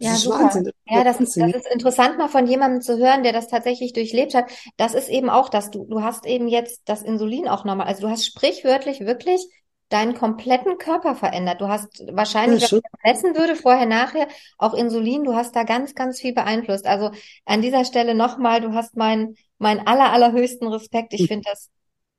Das Ja, ist super. Wahnsinn. Das ist Ja, das ist, das ist interessant, mal von jemandem zu hören, der das tatsächlich durchlebt hat. Das ist eben auch, dass du, du hast eben jetzt das Insulin auch nochmal, also du hast sprichwörtlich wirklich deinen kompletten Körper verändert. Du hast Ja, wahrscheinlich, wenn schon. man messen würde, vorher, nachher, auch Insulin, du hast da ganz, ganz viel beeinflusst. Also an dieser Stelle nochmal, du hast meinen, meinen aller, allerhöchsten Respekt. Ich finde das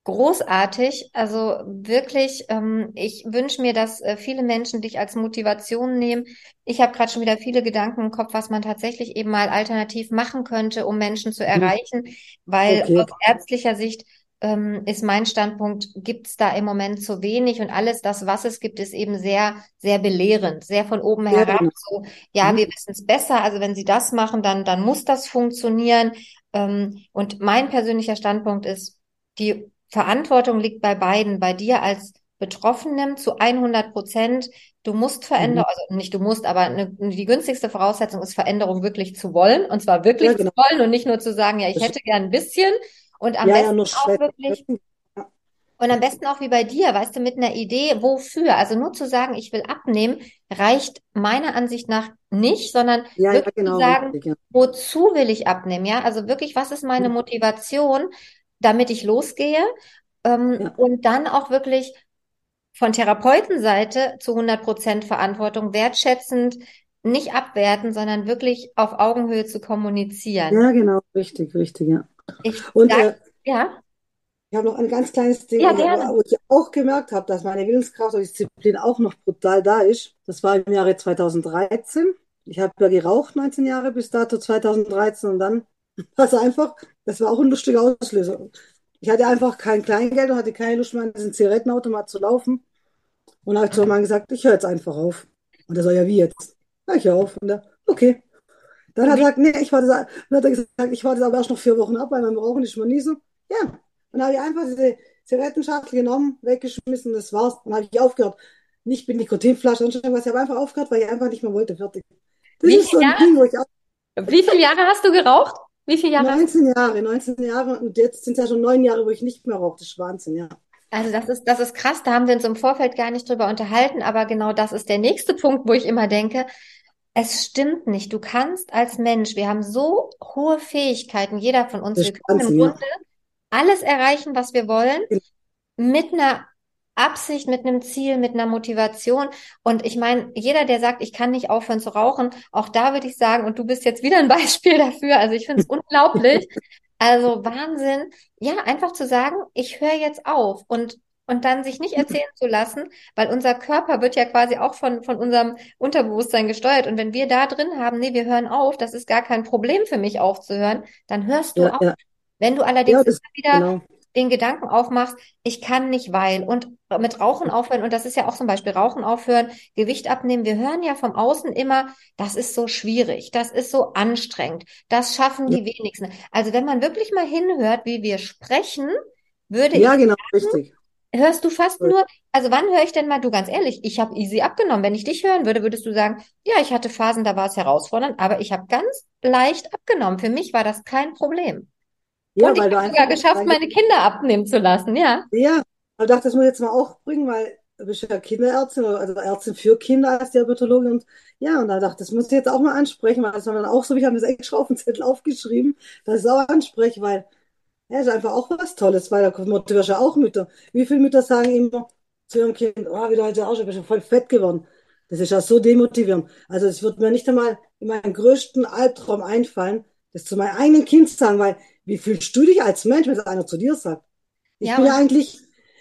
großartig. Also wirklich, ähm, ich wünsche mir, dass äh, viele Menschen dich als Motivation nehmen. Ich habe gerade schon wieder viele Gedanken im Kopf, was man tatsächlich eben mal alternativ machen könnte, um Menschen zu Hm, erreichen, weil Okay. aus ärztlicher Sicht ähm, ist mein Standpunkt, gibt es da im Moment zu wenig und alles das, was es gibt, ist eben sehr, sehr belehrend, sehr von oben Ja, herab. genau. So, ja, Mhm. wir wissen es besser. Also wenn Sie das machen, dann, dann muss das funktionieren. Ähm, und mein persönlicher Standpunkt ist, die Verantwortung liegt bei beiden, bei dir als Betroffenem zu 100 Prozent. Du musst Mhm. Veränderung, also nicht du musst, aber eine, die günstigste Voraussetzung ist, Veränderung wirklich zu wollen. Und zwar wirklich Ja, zu genau. wollen und nicht nur zu sagen, ja, ich hätte gern ein bisschen. Und am ja, ja, besten nur auch schwer. wirklich Ja. und am besten auch wie bei dir, weißt du, mit einer Idee, wofür. Also nur zu sagen, ich will abnehmen, reicht meiner Ansicht nach nicht, sondern Ja, ja, wirklich zu genau, sagen, richtig, ja. wozu will ich abnehmen? Ja, also wirklich, was ist meine Mhm. Motivation, damit ich losgehe? Ähm, Ja. und dann auch wirklich von Therapeutenseite zu 100 Prozent Verantwortung, wertschätzend, nicht abwerten, sondern wirklich auf Augenhöhe zu kommunizieren. Ja, genau, richtig, richtig, ja. Ich Und sag, äh, ja, ich habe noch ein ganz kleines Ding, ja, gerne. wo ich auch gemerkt habe, dass meine Willenskraft und Disziplin auch noch brutal da ist. Das war im Jahre 2013. Ich habe ja geraucht 19 Jahre bis dato 2013 und dann es einfach, das war auch ein lustiger Auslöser. Ich hatte einfach kein Kleingeld und hatte keine Lust mehr an diesen Zigarettenautomat zu laufen. Und habe zu meinem Mann gesagt, ich höre jetzt einfach auf. Und er so, ja, wie jetzt? Ja, ich höre auf. Und er, okay. Dann hat er gesagt, nee, ich warte, dann hat er gesagt, ich warte aber erst noch vier Wochen ab, weil beim Rauchen ist man nie so. Ja, dann habe ich einfach diese Zigarettenschachtel genommen, weggeschmissen, das war's. Dann habe ich aufgehört. Nicht mit Nikotinflasche und irgendwas, ich habe einfach aufgehört, weil ich einfach nicht mehr wollte, fertig. Das Wie ist so ein Ding, wo ich auch Wie viele Jahre hast du geraucht? Wie viele Jahre? 19 Jahre, 19 Jahre und jetzt sind es ja schon neun Jahre, wo ich nicht mehr rauche. Das ist Wahnsinn, ja. Also das ist, das ist krass, da haben wir uns im Vorfeld gar nicht drüber unterhalten, aber genau das ist der nächste Punkt, wo ich immer denke, es stimmt nicht. Du kannst als Mensch, wir haben so hohe Fähigkeiten, jeder von uns, wir können im Wahnsinn, ja. Grunde alles erreichen, was wir wollen, mit einer Absicht, mit einem Ziel, mit einer Motivation. Und ich meine, jeder, der sagt, ich kann nicht aufhören zu rauchen, auch da würde ich sagen, und du bist jetzt wieder ein Beispiel dafür, also ich finde es unglaublich. Also Wahnsinn. Ja, einfach zu sagen, ich höre jetzt auf und und dann sich nicht erzählen zu lassen, weil unser Körper wird ja quasi auch von von unserem Unterbewusstsein gesteuert. Und wenn wir da drin haben, nee, wir hören auf, das ist gar kein Problem für mich aufzuhören, dann hörst du Ja, auf. ja, Wenn du ja, allerdings immer wieder genau. Den Gedanken aufmachst, ich kann nicht, weil und mit Rauchen aufhören, und das ist ja auch zum Beispiel Rauchen aufhören, Gewicht abnehmen. Wir hören ja vom Außen immer, das ist so schwierig, das ist so anstrengend, das schaffen Ja, die wenigsten. Also wenn man wirklich mal hinhört, wie wir sprechen, würde ja, ich genau, sagen, richtig. hörst du fast nur, also wann höre ich denn mal, du ganz ehrlich, ich habe easy abgenommen. Wenn ich dich hören würde, würdest du sagen, ja, ich hatte Phasen, da war es herausfordernd, aber ich habe ganz leicht abgenommen. Für mich war das kein Problem. Ja, Und ich weil du habe sogar geschafft, meine Kinder abnehmen zu lassen, ja. ja, ich dachte, das muss ich jetzt mal auch bringen, weil du bist ja Kinderärztin, oder- also Ärztin für Kinder als Diabetologin und ja, und da dachte ich, das muss ich jetzt auch mal ansprechen, weil das war dann auch so, ich habe das extra auf den Zettel aufgeschrieben, dass ich es auch anspreche, weil ja, ist einfach auch was Tolles, weil da motivierst du ja auch Mütter. Wie viele Mütter sagen immer zu ihrem Kind, oh, wieder heute auch schon, bist du voll fett geworden. Das ist ja so demotivierend. Also es wird mir nicht einmal in meinen größten Albtraum einfallen, das zu meinem eigenen Kind zu sagen, weil wie fühlst du dich als Mensch, wenn das einer zu dir sagt? Ich Ja, bin ja eigentlich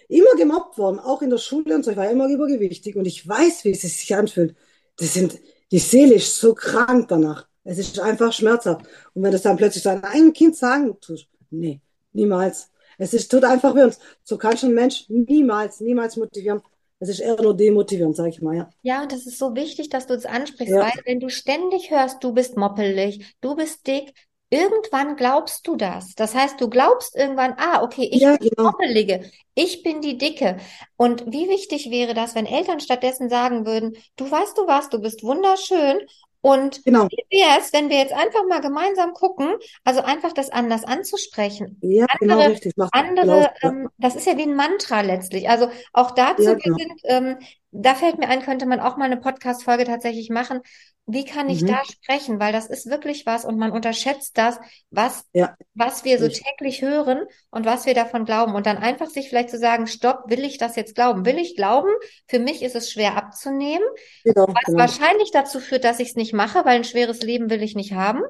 immer gemobbt worden, auch in der Schule und so. Ich war immer übergewichtig und ich weiß, wie es sich anfühlt. Das sind, die Seele ist so krank danach. Es ist einfach schmerzhaft. Und wenn das dann plötzlich deinem eigenen Kind sagen tust, nee, niemals. Es ist, tut einfach weh. Und so kann schon ein Mensch niemals, niemals motivieren. Es ist eher nur demotivierend, sag ich mal, ja. Ja, und das ist so wichtig, dass du es ansprichst, Ja, weil wenn du ständig hörst, du bist moppelig, du bist dick, irgendwann glaubst du das. Das heißt, du glaubst irgendwann, ah, okay, ich ja, bin die genau. Moppelige, ich bin die Dicke. Und wie wichtig wäre das, wenn Eltern stattdessen sagen würden, du weißt du was, du bist wunderschön. Und Genau. wie wäre es, wenn wir jetzt einfach mal gemeinsam gucken, also einfach das anders anzusprechen? Ja, genau, Andere, richtig. Macht genauso. andere, Ja, ähm, das ist ja wie ein Mantra letztlich. Also auch dazu, ja, wir genau. sind, ähm, da fällt mir ein, könnte man auch mal eine Podcast-Folge tatsächlich machen. Wie kann ich Mhm. da sprechen? Weil das ist wirklich was und man unterschätzt das, was, Ja, was wir so täglich hören und was wir davon glauben. Und dann einfach sich vielleicht zu sagen, stopp, will ich das jetzt glauben? Will ich glauben? Für mich ist es schwer abzunehmen, Genau, was genau. wahrscheinlich dazu führt, dass ich es nicht mache, weil ein schweres Leben will ich nicht haben.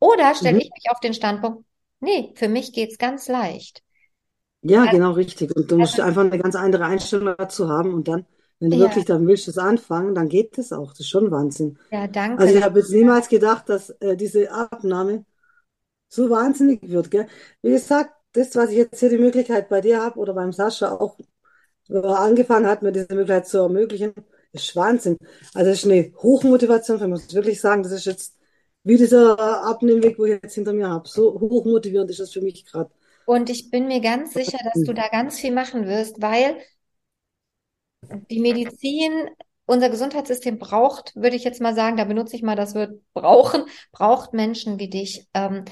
Oder stelle Mhm. ich mich auf den Standpunkt, nee, für mich geht's ganz leicht. Ja, Also, genau, richtig. Und du musst also einfach eine ganz andere Einstellung dazu haben. Und dann, wenn du ja, wirklich dann willst, das anfangen, dann geht das auch. Das ist schon Wahnsinn. ja, Also danke. ich Das, habe jetzt niemals gedacht, dass äh, diese Abnahme so wahnsinnig wird, gell? Wie gesagt, das, was ich jetzt hier die Möglichkeit bei dir habe oder beim Sascha auch angefangen hat, mir diese Möglichkeit zu ermöglichen, ist Wahnsinn. Also das ist eine Hochmotivation, ich muss wirklich sagen, das ist jetzt wie dieser Abnehmweg, wo ich jetzt hinter mir habe. So hochmotivierend ist das für mich gerade. und ich bin mir ganz sicher, dass du da ganz viel machen wirst, weil die Medizin, unser Gesundheitssystem braucht, würde ich jetzt mal sagen, da benutze ich mal das Wort brauchen, braucht Menschen wie dich. Ähm,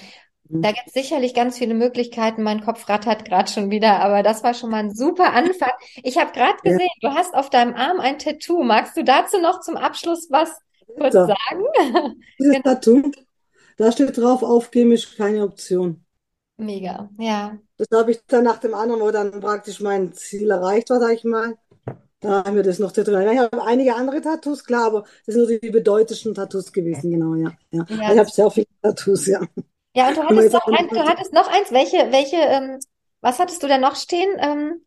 Mhm. da gibt es sicherlich ganz viele Möglichkeiten. Mein Kopf rattert gerade schon wieder, aber das war schon mal ein super Anfang. Ich habe gerade Ja, gesehen, du hast auf deinem Arm ein Tattoo. Magst du dazu noch zum Abschluss was kurz da, sagen? dieses Genau. Tattoo, da steht drauf, ist keine Option. Mega, ja. Das habe ich dann nach dem anderen, wo dann praktisch mein Ziel erreicht war, sag ich mal. Da haben wir das noch tätowiert. Ich habe einige andere Tattoos, klar, aber das sind nur die bedeutendsten Tattoos gewesen, genau, ja. ja. Ja, Also ich habe sehr viele Tattoos, ja. ja, und du hattest noch ein, du hattest noch eins. Welche, welche, ähm, was hattest du denn noch stehen? Ähm,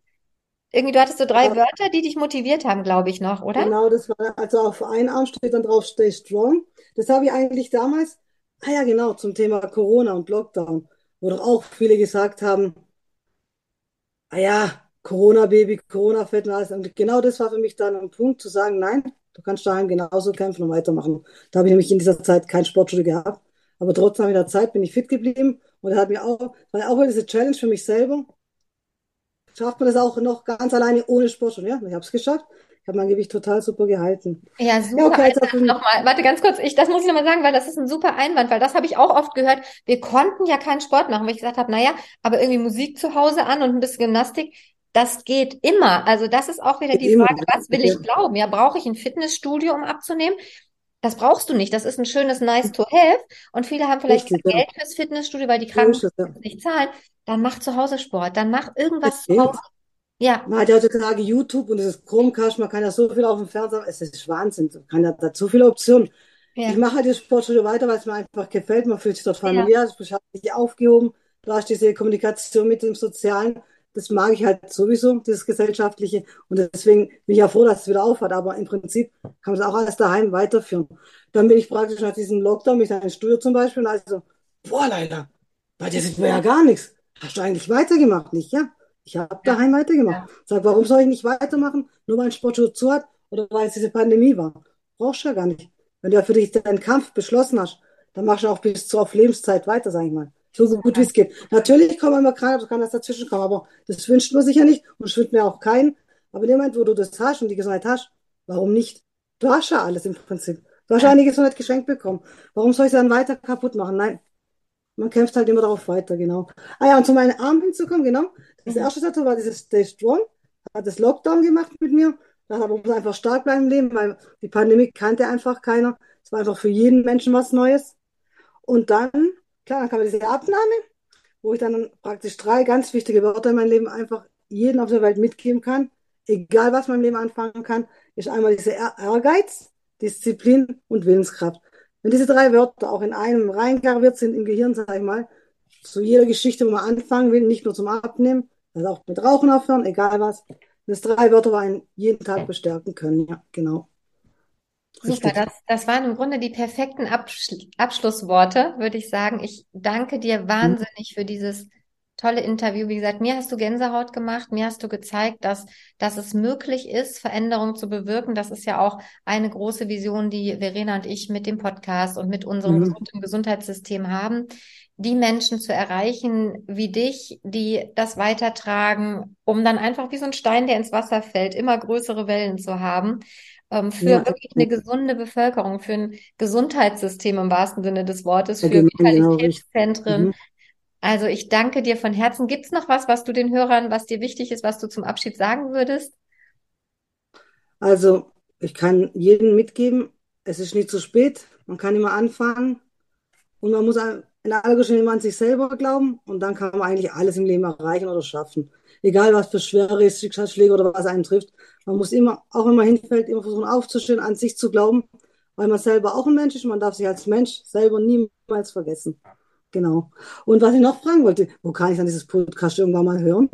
irgendwie, du hattest so drei Ja, Wörter, die dich motiviert haben, glaube ich noch, oder? genau, das war, also auf einem Arm steht dann drauf Stay Strong. Das habe ich eigentlich damals, ah ja, genau, zum Thema Corona und Lockdown, wo doch auch viele gesagt haben, ah ja, Corona-Baby, Corona-Fett und alles. Und genau das war für mich dann ein Punkt zu sagen, nein, Du kannst daheim genauso kämpfen und weitermachen. Da habe ich nämlich in dieser Zeit kein Sportstudio gehabt. Aber trotzdem in der Zeit bin ich fit geblieben und das hat mir auch, war auch diese Challenge für mich selber. Schafft man das auch noch ganz alleine ohne Sportstudio? Ja, ich habe es geschafft. Ich habe mein Gewicht total super gehalten. Ja, super. Ja, okay, jetzt noch mal, warte ganz kurz, ich, das muss ich nochmal sagen, weil das ist ein super Einwand, weil das habe ich auch oft gehört. Wir konnten ja keinen Sport machen, weil ich gesagt habe, naja, aber irgendwie Musik zu Hause an und ein bisschen Gymnastik, das geht immer. Also das ist auch wieder die Frage, was will ich glauben? Ja, brauche ich ein Fitnessstudio, um abzunehmen? Das brauchst du nicht. Das ist ein schönes Nice to have. Und viele haben vielleicht Richtig, Geld fürs Fitnessstudio, weil die Krankenkassen nicht zahlen. Dann mach zu Hause Sport. Dann mach irgendwas zu Hause. Ja. Man hat ja heutzutage YouTube und es ist Chromecast, man kann ja so viel auf dem Fernseher, es ist Wahnsinn, man kann ja da so viele Optionen. Ja. Ich mache halt das Sportstudio weiter, weil es mir einfach gefällt, man fühlt sich dort familiär, ja. ich habe mich aufgehoben, du hast diese Kommunikation mit dem Sozialen, das mag ich halt sowieso, das Gesellschaftliche. Und deswegen bin ich ja froh, dass es wieder aufhört. Aber im Prinzip kann man es auch alles daheim weiterführen. Dann bin ich praktisch nach diesem Lockdown mit einem Studio zum Beispiel, also, boah, leider, bei dir sieht man ja gar nichts. Hast du eigentlich weitergemacht? Nicht, ja? Ich habe daheim weitergemacht. Ja. Sag, warum soll ich nicht weitermachen? Nur weil ein Sportschuh zu hat oder weil es diese Pandemie war. Brauchst du ja gar nicht. Wenn du ja für dich deinen Kampf beschlossen hast, dann machst du auch bis zur auf Lebenszeit weiter, sag ich mal. So gut wie es geht. Natürlich kommen immer gerade, kann das dazwischen kommen, aber das wünscht man sich ja nicht und wünscht mir auch keinen. Aber in dem Moment, wo du das hast und die Gesundheit hast, warum nicht? Du hast ja alles im Prinzip. Du hast ja eine Gesundheit geschenkt bekommen. Warum soll ich sie dann weiter kaputt machen? Nein. Man kämpft halt immer darauf weiter, genau. Ah ja, und zu meinen Armen hinzukommen, genau. Das mhm. erste Tattoo war dieses Stay Strong. Hat das Lockdown gemacht mit mir. Da hat man einfach stark bleiben im Leben, weil die Pandemie kannte einfach keiner. Es war einfach für jeden Menschen was Neues. Und dann, klar, dann kam diese Abnahme, wo ich dann praktisch drei ganz wichtige Wörter in meinem Leben einfach jeden auf der Welt mitgeben kann. Egal, was man im Leben anfangen kann, ist einmal diese Ehrgeiz, Disziplin und Willenskraft. Wenn diese drei Wörter auch in einem reingraviert sind im Gehirn, sage ich mal, zu jeder Geschichte, wo man anfangen will, nicht nur zum Abnehmen, also auch mit Rauchen aufhören, egal was, dass drei Wörter einen jeden Tag bestärken können. Ja, genau. Super, das, das waren im Grunde die perfekten Absch Abschlussworte, würde ich sagen. Ich danke dir mhm. wahnsinnig mhm. für dieses tolle Interview. Wie gesagt, mir hast du Gänsehaut gemacht, mir hast du gezeigt, dass, dass es möglich ist, Veränderungen zu bewirken. Das ist ja auch eine große Vision, die Verena und ich mit dem Podcast und mit unserem mhm. Gesundheitssystem haben, die Menschen zu erreichen wie dich, die das weitertragen, um dann einfach wie so ein Stein, der ins Wasser fällt, immer größere Wellen zu haben für ja. wirklich eine gesunde Bevölkerung, für ein Gesundheitssystem im wahrsten Sinne des Wortes, für genau, Vitalitätszentren, genau. Also ich danke dir von Herzen. Gibt es noch was, was du den Hörern, was dir wichtig ist, was du zum Abschied sagen würdest? Also ich kann jedem mitgeben, es ist nicht zu spät. Man kann immer anfangen und man muss in aller Geschwindigkeit an sich selber glauben und dann kann man eigentlich alles im Leben erreichen oder schaffen. Egal was für schwere Schicksalsschläge oder was einen trifft. Man muss immer, auch wenn man hinfällt, immer versuchen aufzustehen, an sich zu glauben, weil man selber auch ein Mensch ist man darf sich als Mensch selber niemals vergessen. Genau. Und was ich noch fragen wollte, wo kann ich dann dieses Podcast irgendwann mal hören?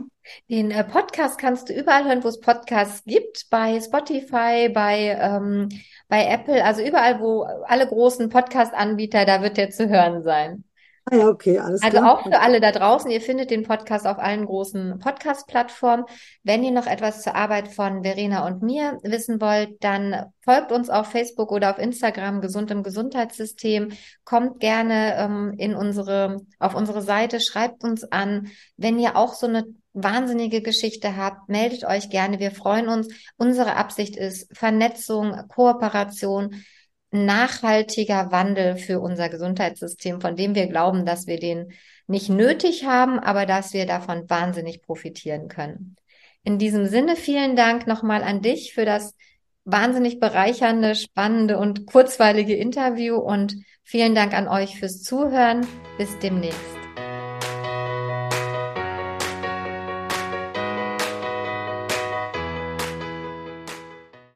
Den äh, Podcast kannst du überall hören, wo es Podcasts gibt, bei Spotify, bei, ähm, bei Apple, also überall, wo alle großen Podcast-Anbieter, da wird der zu hören sein. Ah ja, okay, alles also klar. Also auch für alle da draußen, ihr findet den Podcast auf allen großen Podcast-Plattformen. Wenn ihr noch etwas zur Arbeit von Verena und mir wissen wollt, dann folgt uns auf Facebook oder auf Instagram Gesund im Gesundheitssystem. Kommt gerne ähm, in unsere, auf unsere Seite, schreibt uns an. Wenn ihr auch so eine wahnsinnige Geschichte habt, meldet euch gerne. Wir freuen uns. Unsere Absicht ist Vernetzung, Kooperation nachhaltiger Wandel für unser Gesundheitssystem, von dem wir glauben, dass wir den nicht nötig haben, aber dass wir davon wahnsinnig profitieren können. In diesem Sinne vielen Dank nochmal an dich für das wahnsinnig bereichernde, spannende und kurzweilige Interview und vielen Dank an euch fürs Zuhören. Bis demnächst.